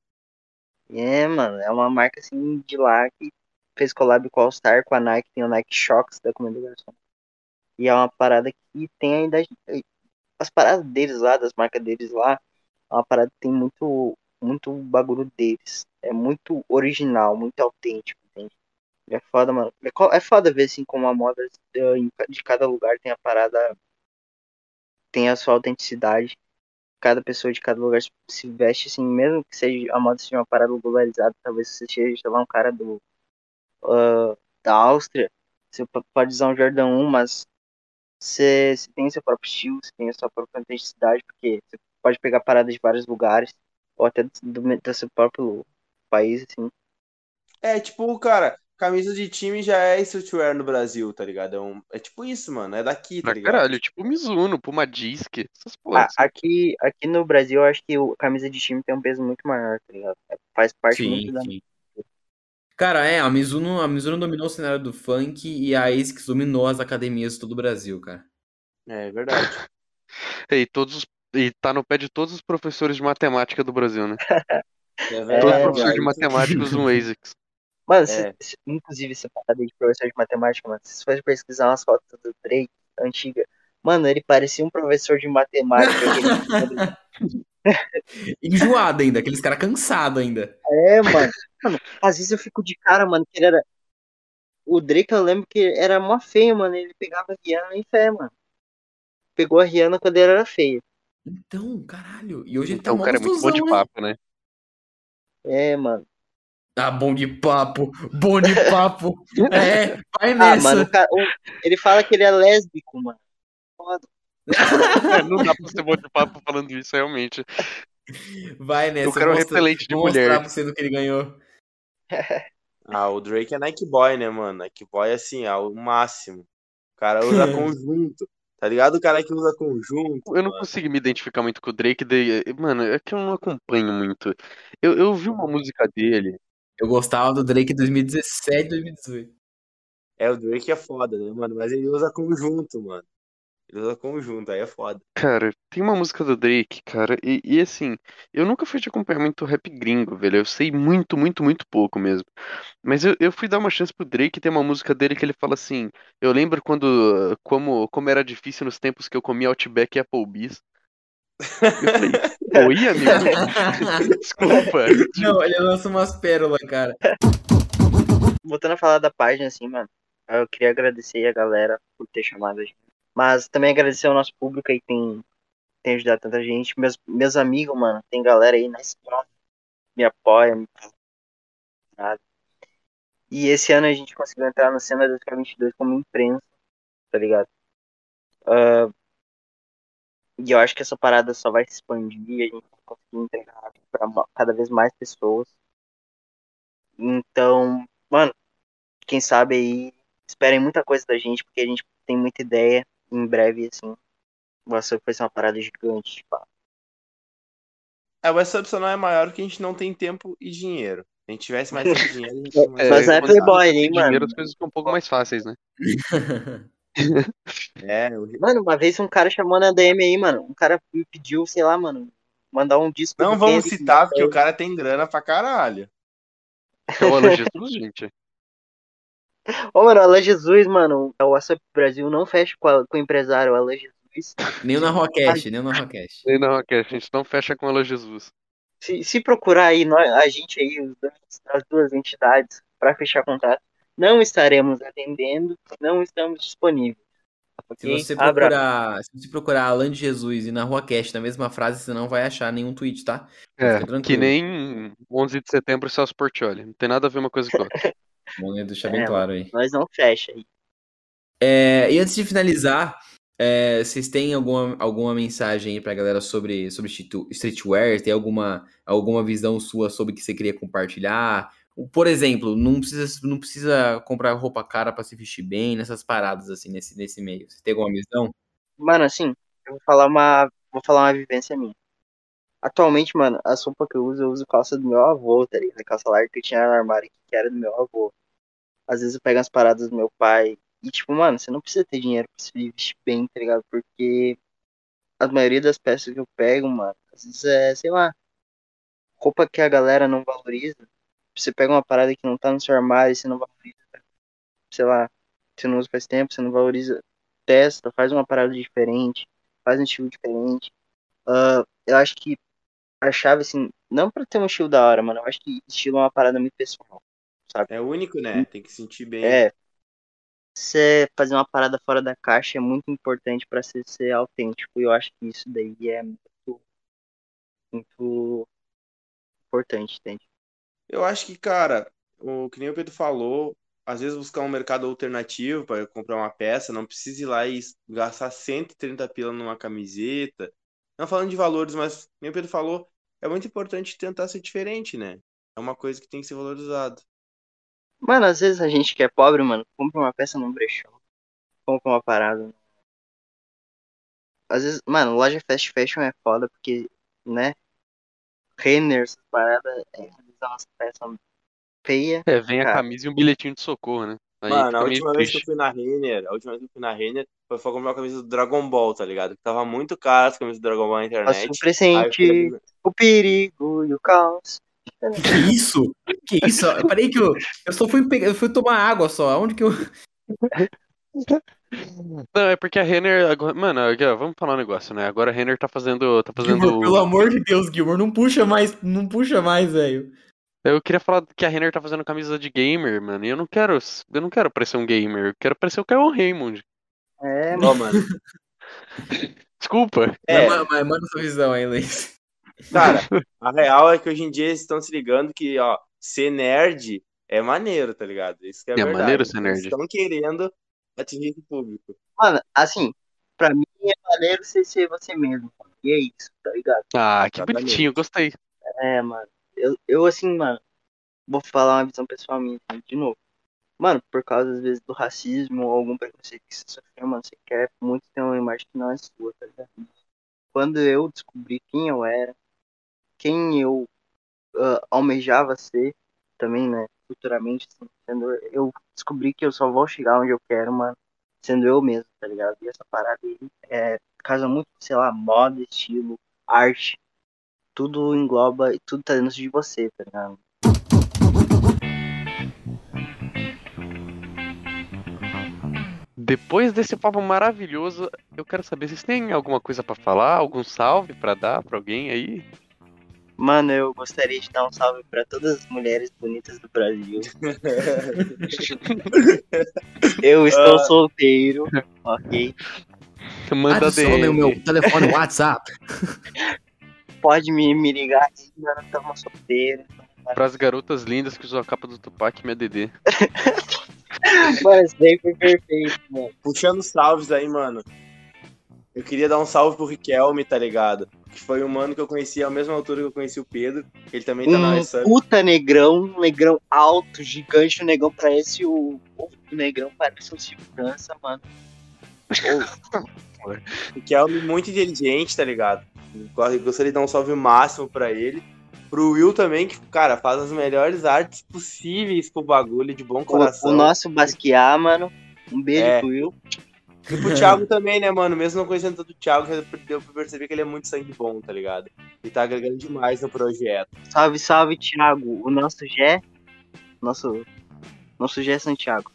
Speaker 3: É, mano, é uma marca, assim, de lá que fez collab com a All Star, com a Nike, tem o Nike Shox da Come de Garçom. E é uma parada que tem ainda... As paradas deles lá, das marcas deles lá, é uma parada que tem muito, muito bagulho deles. É muito original, muito autêntico, entende? É foda, mano. É É foda ver assim como a moda eh, de cada lugar tem a parada, tem a sua autenticidade. Cada pessoa de cada lugar se- se veste assim, mesmo que seja a moda seja uma parada globalizada, talvez você seja, sei lá, um cara do ah, da Áustria, você po- pode usar um Jordan 1, mas você, você tem o seu próprio estilo, você tem a sua própria autenticidade, porque você pode pegar paradas de vários lugares, ou até do, do, do seu próprio país, assim.
Speaker 4: É, tipo, cara, camisa de time já é streetwear no Brasil, tá ligado? É, um- é tipo isso, mano. É daqui, tá
Speaker 2: Pra
Speaker 4: ligado?
Speaker 2: caralho, tipo Mizuno, Puma Disc, essas porras. assim.
Speaker 3: aqui, aqui no Brasil, eu acho que o a camisa de time tem um peso muito maior, tá ligado? Faz parte
Speaker 1: Sim,
Speaker 3: muito da.
Speaker 1: sim. Cara, é, a Mizuno, a Mizuno dominou o cenário do funk e a ASICS dominou as academias de todo o Brasil, cara.
Speaker 4: É verdade.
Speaker 2: E todos os- e tá no pé de todos os professores de matemática do Brasil, né?
Speaker 4: É
Speaker 2: Todos
Speaker 4: verdade.
Speaker 2: os
Speaker 3: É,
Speaker 2: professores de matemática usam ASICS.
Speaker 3: Mano,
Speaker 4: É.
Speaker 3: se- se- inclusive, essa parada de professor de matemática, mano, se você for pesquisar umas fotos do Drake antiga, mano, ele parecia um professor de matemática.
Speaker 1: Enjoado ainda, aqueles caras cansados ainda.
Speaker 3: É, mano. Mano, às vezes eu fico de cara, mano, que ele era. O Drake, eu lembro que era mó feio, mano. Ele pegava a Rihanna em fé, mano. Pegou a Rihanna quando ele era feio.
Speaker 1: Então, caralho. E hoje ele tá
Speaker 2: Então, o cara é muito bom de
Speaker 1: né?
Speaker 2: papo, né?
Speaker 3: É, mano.
Speaker 1: Ah, bom de papo, bom de papo. É, vai
Speaker 3: Ah,
Speaker 1: nessa.
Speaker 3: mano, o cara- o- ele fala que ele é lésbico, mano. Foda.
Speaker 2: É, não dá pra ser bom de papo falando isso, realmente.
Speaker 1: Vai nessa.
Speaker 2: O cara é um repelente de
Speaker 1: vou mostrar
Speaker 2: mulher.
Speaker 1: pra você do que ele ganhou.
Speaker 4: Ah, o Drake é Nike Boy, né, mano? Nike Boy, assim, é o máximo. O cara usa conjunto. Tá ligado? O cara que usa conjunto.
Speaker 2: Eu não
Speaker 4: mano.
Speaker 2: consigo me identificar muito com o Drake, daí, mano, é que eu não acompanho muito. Eu, eu vi uma música dele,
Speaker 1: Eu gostava do Drake 2017, 2018.
Speaker 4: É, o Drake é foda, né, mano? Mas ele usa conjunto, mano. Ele usa conjunto, aí é foda.
Speaker 2: Cara, tem uma música do Drake, cara, e, e assim, eu nunca fui de acompanhamento rap gringo, velho. Eu sei muito, muito, muito pouco mesmo. Mas eu, eu fui dar uma chance pro Drake e tem uma música dele que ele fala assim: Eu lembro quando, como, como era difícil nos tempos que eu comia Outback e Applebee's. Eu falei, oi, amigo? Desculpa.
Speaker 1: Não, ele lança umas pérolas, cara.
Speaker 3: Voltando a falar da página, assim, mano, eu queria agradecer a galera por ter chamado a gente. Mas também agradecer ao nosso público aí tem, tem ajudado tanta gente. Meus, meus amigos, mano, tem galera aí na escola me apoia, me nada. E esse ano a gente conseguiu entrar no Cena 2022 como imprensa, tá ligado? Ah, e eu acho que essa parada só vai se expandir a gente vai conseguir entregar pra cada vez mais pessoas. Então, mano, quem sabe aí, esperem muita coisa da gente, porque a gente tem muita ideia. Em breve, assim, o açougue vai ser uma parada gigante, tipo,
Speaker 4: É, o essa opção não é maior porque a gente não tem tempo e dinheiro. Se a gente tivesse mais tempo e dinheiro, a gente tinha mais
Speaker 3: Mas não é Playboy, hein,
Speaker 2: dinheiro,
Speaker 3: mano?
Speaker 2: as coisas ficam um pouco mais fáceis, né?
Speaker 4: É, o-
Speaker 3: Mano, uma vez um cara chamou na DM aí, mano. Um cara me pediu, sei lá, mano, mandar um disco.
Speaker 4: não vamos citar porque o cara tem grana pra caralho.
Speaker 2: É o Alan Jesus, gente.
Speaker 3: Ô, mano, o Alan Jesus, mano, o WhatsApp Brasil não fecha com, a- com o empresário, o Alan Jesus.
Speaker 1: Nem na Rockcast, nem na Rockcast.
Speaker 2: E não, que a gente não fecha com o Alan Jesus.
Speaker 3: Se, se procurar aí, nós, a gente aí, os dois, as duas entidades, pra fechar contrato, não estaremos atendendo, não estamos disponíveis.
Speaker 1: Se você procurar, se você procurar Alan de Jesus e na Rua Cast na mesma frase, você não vai achar nenhum tweet, tá?
Speaker 2: É, que nem 11 de setembro Celso Portioli. Não tem nada a ver uma coisa com a outra.
Speaker 1: Bom, deixar bem
Speaker 3: É,
Speaker 1: claro aí.
Speaker 3: Nós não fecha aí.
Speaker 1: É, e antes de finalizar, é, vocês têm alguma, alguma mensagem aí pra galera sobre, sobre street- streetwear? Tem alguma, alguma visão sua sobre o que você queria compartilhar? Por exemplo, não precisa, não precisa comprar roupa cara pra se vestir bem, nessas paradas assim, nesse, nesse meio. Você tem alguma visão?
Speaker 3: Mano, assim, eu vou falar uma. Vou falar uma vivência minha. Atualmente, mano, a roupa que eu uso, eu uso calça do meu avô, tá ligado? A calça larga que eu tinha no armário que era do meu avô. Às vezes eu pego as paradas do meu pai. E, tipo, mano, você não precisa ter dinheiro pra se vestir bem, tá ligado? Porque a maioria das peças que eu pego, mano, às vezes é, sei lá, roupa que a galera não valoriza. Você pega uma parada que não tá no seu armário e você não valoriza, sei lá, você não usa faz tempo, você não valoriza, testa, faz uma parada diferente, faz um estilo diferente. Ah, eu acho que a chave, assim, não pra ter um estilo da hora, mano, eu acho que estilo é uma parada muito pessoal, sabe?
Speaker 4: É único, né? Tem que sentir bem.
Speaker 3: É. Você fazer uma parada fora da caixa é muito importante pra você ser autêntico. E eu acho que isso daí é muito, muito importante, entende?
Speaker 4: Eu acho que, cara, o que nem o Pedro falou, às vezes buscar um mercado alternativo para comprar uma peça, não precisa ir lá e gastar 130 pila numa camiseta. Não falando de valores, mas nem o Pedro falou, é muito importante tentar ser diferente, né? É uma coisa que tem que ser valorizado.
Speaker 3: Mano, às vezes a gente que é pobre, mano, compra uma peça num brechó. Compra uma parada. Às vezes, mano, loja fast fashion é foda porque, né? Renner, essas paradas, é, é umas peças feias.
Speaker 2: É, vem a
Speaker 3: Cara.
Speaker 2: camisa e um bilhetinho de socorro, né? Aí
Speaker 4: Mano,
Speaker 2: fica
Speaker 4: a
Speaker 2: meio
Speaker 4: última vez que eu
Speaker 2: triste.
Speaker 4: fui na Renner, a última vez que eu fui na Renner, foi pra comprar uma camisa do Dragon Ball, tá ligado? Que tava muito caro as camisas do Dragon Ball na internet. eu
Speaker 3: presente,
Speaker 4: fui-
Speaker 3: o perigo e o caos.
Speaker 1: Que isso? Que isso? Parei que eu, eu só fui, pegar, eu fui tomar água só. Onde que eu.
Speaker 2: Não, é porque a Renner agora, mano, vamos falar um negócio, né? Agora a Renner tá fazendo, tá fazendo
Speaker 1: Gilmore, pelo amor de Deus, Gilmore, não puxa mais, não puxa mais, velho.
Speaker 2: Eu queria falar que a Renner tá fazendo camisa de gamer, mano. E eu não quero, eu não quero parecer um gamer, eu quero parecer o Caio Raymond.
Speaker 3: É,
Speaker 4: Ó, mano.
Speaker 2: Desculpa.
Speaker 4: É,
Speaker 1: Mas, mas manda sua visão aí, Luiz.
Speaker 4: Cara, a real é que hoje em dia eles estão se ligando que, ó, ser nerd é maneiro, tá ligado? Isso que é,
Speaker 2: É
Speaker 4: verdade.
Speaker 2: maneiro ser
Speaker 4: Eles
Speaker 2: nerd.
Speaker 4: estão querendo atingir esse público.
Speaker 3: Mano, assim, pra mim é maneiro você ser você mesmo. Mano. E é isso, tá ligado?
Speaker 2: Ah, que
Speaker 4: Exatamente.
Speaker 2: bonitinho, gostei.
Speaker 3: É, mano. Eu, eu assim, mano, vou falar uma visão pessoal minha assim, de novo. Mano, por causa, às vezes, do racismo ou algum preconceito que você sofreu, mano, você quer muito ter uma imagem que não é sua, tá ligado? Quando eu descobri quem eu era, quem eu ah, almejava ser, também, né, futuramente, assim, sendo, eu descobri que eu só vou chegar onde eu quero, mano, sendo eu mesmo, tá ligado? E essa parada aí é, casa muito, sei lá, moda, estilo, arte. Tudo engloba e tudo tá dentro de você, tá ligado?
Speaker 2: Depois desse papo maravilhoso, eu quero saber, vocês têm alguma coisa pra falar? Algum salve pra dar pra alguém aí?
Speaker 3: Mano, eu gostaria de dar um salve pra todas as mulheres bonitas do Brasil. eu estou solteiro, ok?
Speaker 2: Manda
Speaker 1: Adicione
Speaker 2: DM.
Speaker 1: o meu telefone WhatsApp.
Speaker 3: Pode me, me ligar aí, mano, estamos solteiros.
Speaker 2: Pras garotas lindas que usam a capa do Tupac, minha DD.
Speaker 3: Mano, daí foi perfeito, mano.
Speaker 4: Puxando salves aí, mano. Eu queria dar um salve pro Riquelme, tá ligado? Que foi um mano que eu conheci à mesma altura que eu conheci o Pedro. Ele também tá na
Speaker 3: Um
Speaker 4: Resub.
Speaker 3: puta negrão, um negrão alto, gigante, o negão parece o. O negrão parece um segurança, mano.
Speaker 4: Riquelme muito inteligente, tá ligado? Gostaria de dar um salve máximo pra ele. Pro Will também, que, cara, faz as melhores artes possíveis pro bagulho, de bom
Speaker 3: O,
Speaker 4: coração.
Speaker 3: o nosso Basquiat, mano. Um beijo
Speaker 4: É.
Speaker 3: pro Will.
Speaker 4: E pro Thiago também, né, mano? Mesmo não conhecendo tanto o Thiago, deu pra perceber que ele é muito sangue bom, tá ligado? E tá agregando demais no projeto.
Speaker 3: Salve, salve, Thiago. O nosso Gé. Nosso. Nosso Gé Santiago.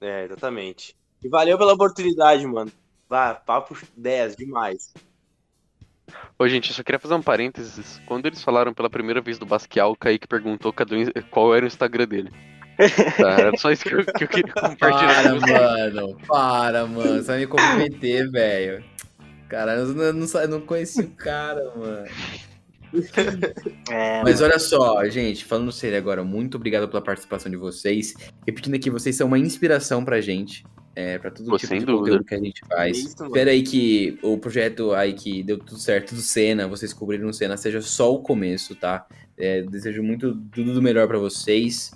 Speaker 4: É, exatamente. E valeu pela oportunidade, mano. Vá, papo 10, demais.
Speaker 2: Ô, gente, eu só queria fazer um parênteses. Quando eles falaram pela primeira vez do Basquiat, o Kaique perguntou qual era o Instagram dele. Tá, era só isso que eu, que eu queria compartilhar.
Speaker 1: Para, mano. Para, mano. Você vai me comprometer, velho. Cara, eu não, não, não conheci o cara, mano.
Speaker 3: É,
Speaker 1: Mas olha só, gente, falando sério agora, muito obrigado pela participação de vocês. Repetindo aqui, vocês são uma inspiração pra gente. É, pra todo
Speaker 2: Pô,
Speaker 1: tipo de
Speaker 2: dúvida.
Speaker 1: conteúdo que a gente faz.
Speaker 4: Isso.
Speaker 1: Espera aí que o projeto aí que deu tudo certo do Senna, vocês cobriram o Senna, seja só o começo, tá? É, desejo muito tudo do melhor pra vocês.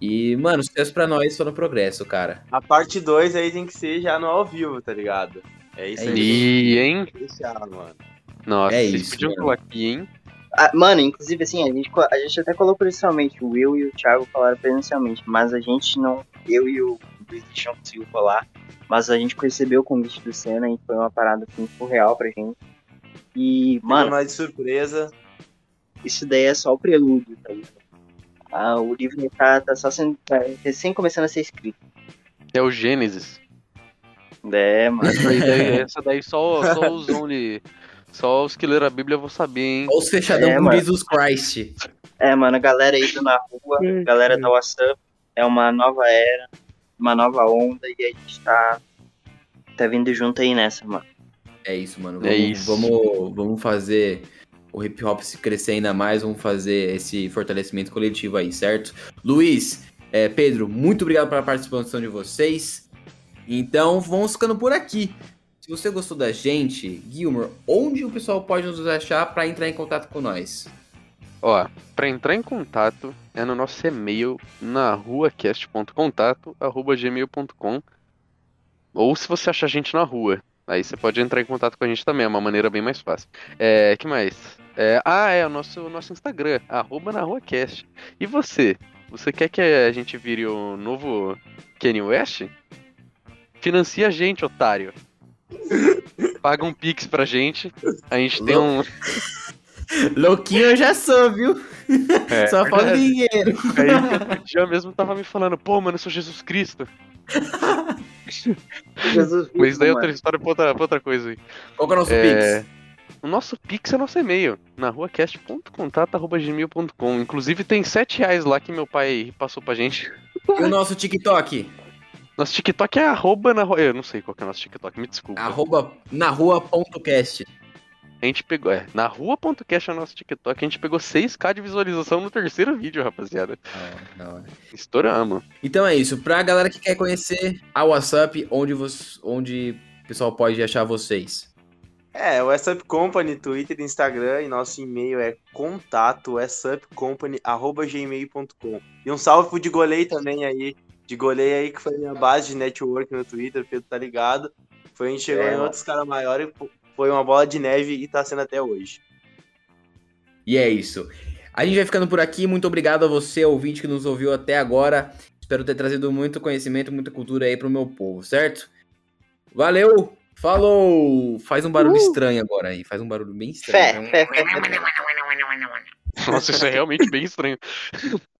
Speaker 1: E, mano, sucesso pra nós, só no progresso, cara.
Speaker 4: A parte 2 aí tem que ser já no ao vivo, tá ligado? É isso
Speaker 1: É
Speaker 4: aí.
Speaker 2: E, hein?
Speaker 4: que deixar, mano.
Speaker 2: Nossa,
Speaker 1: É
Speaker 2: vocês
Speaker 1: isso,
Speaker 2: podiam
Speaker 1: mano.
Speaker 2: aqui, hein?
Speaker 3: Ah, mano, inclusive assim, a gente, a gente até colocou presencialmente, o Will e o Thiago falaram presencialmente, mas a gente não, eu e o Luiz a gente não conseguiu colar, mas a gente recebeu o convite do Senna e foi uma parada assim, surreal pra gente. E,
Speaker 4: Mano, nós de surpresa.
Speaker 3: isso daí é só o prelúdio, tá ligado? Ah, o livro tá, tá só sendo, tá recém começando a ser escrito.
Speaker 2: É o Gênesis.
Speaker 3: É, mano.
Speaker 2: Essa daí, essa daí só, só os only. Só os que leram a Bíblia vão saber, hein?
Speaker 1: Olha os fechadão
Speaker 3: É,
Speaker 1: com
Speaker 3: mano.
Speaker 1: Jesus Christ.
Speaker 3: É, mano, a galera aí do Na Rua, galera da WhatsApp, é uma nova era, uma nova onda, e a gente tá, tá vindo junto aí nessa, mano.
Speaker 1: É isso, mano.
Speaker 2: É
Speaker 1: Vamos,
Speaker 2: isso.
Speaker 1: Vamos, vamos fazer o hip hop se crescer ainda mais, vamos fazer esse fortalecimento coletivo aí, certo? Luiz, é, Pedro, muito obrigado pela participação de vocês. Então, vamos ficando por aqui. Se você gostou da gente, Gilmore, onde o pessoal pode nos achar para entrar em contato com nós?
Speaker 2: Ó, pra entrar em contato é no nosso e-mail na ruacast.contato@gmail.com ou se você achar a gente na rua, aí você pode entrar em contato com a gente também, é uma maneira bem mais fácil. É, que mais? É, ah, é o nosso nosso Instagram, arroba na ruacast. E você? Você quer que a gente vire o novo Kanye West? Financia a gente, otário. Paga um pix pra gente. A gente tem um.
Speaker 1: Louquinho eu já sou, viu?
Speaker 2: É,
Speaker 1: Só falta dinheiro.
Speaker 2: Aí outro dia mesmo tava me falando, pô, mano, eu sou Jesus Cristo.
Speaker 3: Jesus
Speaker 2: Mas isso daí é
Speaker 3: mano.
Speaker 2: outra história pra outra, pra outra coisa aí.
Speaker 1: Qual que é o nosso
Speaker 2: É,
Speaker 1: Pix?
Speaker 2: O nosso Pix é nosso e-mail, na ruacast.contato.gmail.com. Inclusive tem 7 reais lá que meu pai passou pra gente.
Speaker 1: E o nosso TikTok?
Speaker 2: Nosso TikTok é arroba na rua. Eu não sei qual que é o nosso TikTok, me desculpa.
Speaker 1: Arroba na rua.cast.
Speaker 2: A gente pegou, é, na rua.cast é o nosso TikTok, a gente pegou 6k de visualização no terceiro vídeo, rapaziada.
Speaker 1: Da hora.
Speaker 2: Estouramos.
Speaker 1: Então é isso. Pra galera que quer conhecer a WhatsApp, onde, você, onde o pessoal pode achar vocês?
Speaker 4: É, o WhatsApp Company, Twitter, Instagram e nosso e-mail é contato whatsappcompany.gmail.com. E um salve pro Digolei também aí. Digolei aí que foi minha base de network no Twitter, Pedro tá ligado. Foi a gente chegou
Speaker 3: É,
Speaker 4: em outros caras maiores, foi uma bola de neve e tá sendo até hoje.
Speaker 1: E é isso. A gente vai ficando por aqui. Muito obrigado a você, ouvinte, que nos ouviu até agora. Espero ter trazido muito conhecimento, muita cultura aí pro meu povo, certo? Valeu! Falou! Faz um barulho estranho agora aí. Faz um barulho bem estranho.
Speaker 3: Fé, fé, fé, fé, fé.
Speaker 2: Nossa, isso é realmente bem estranho.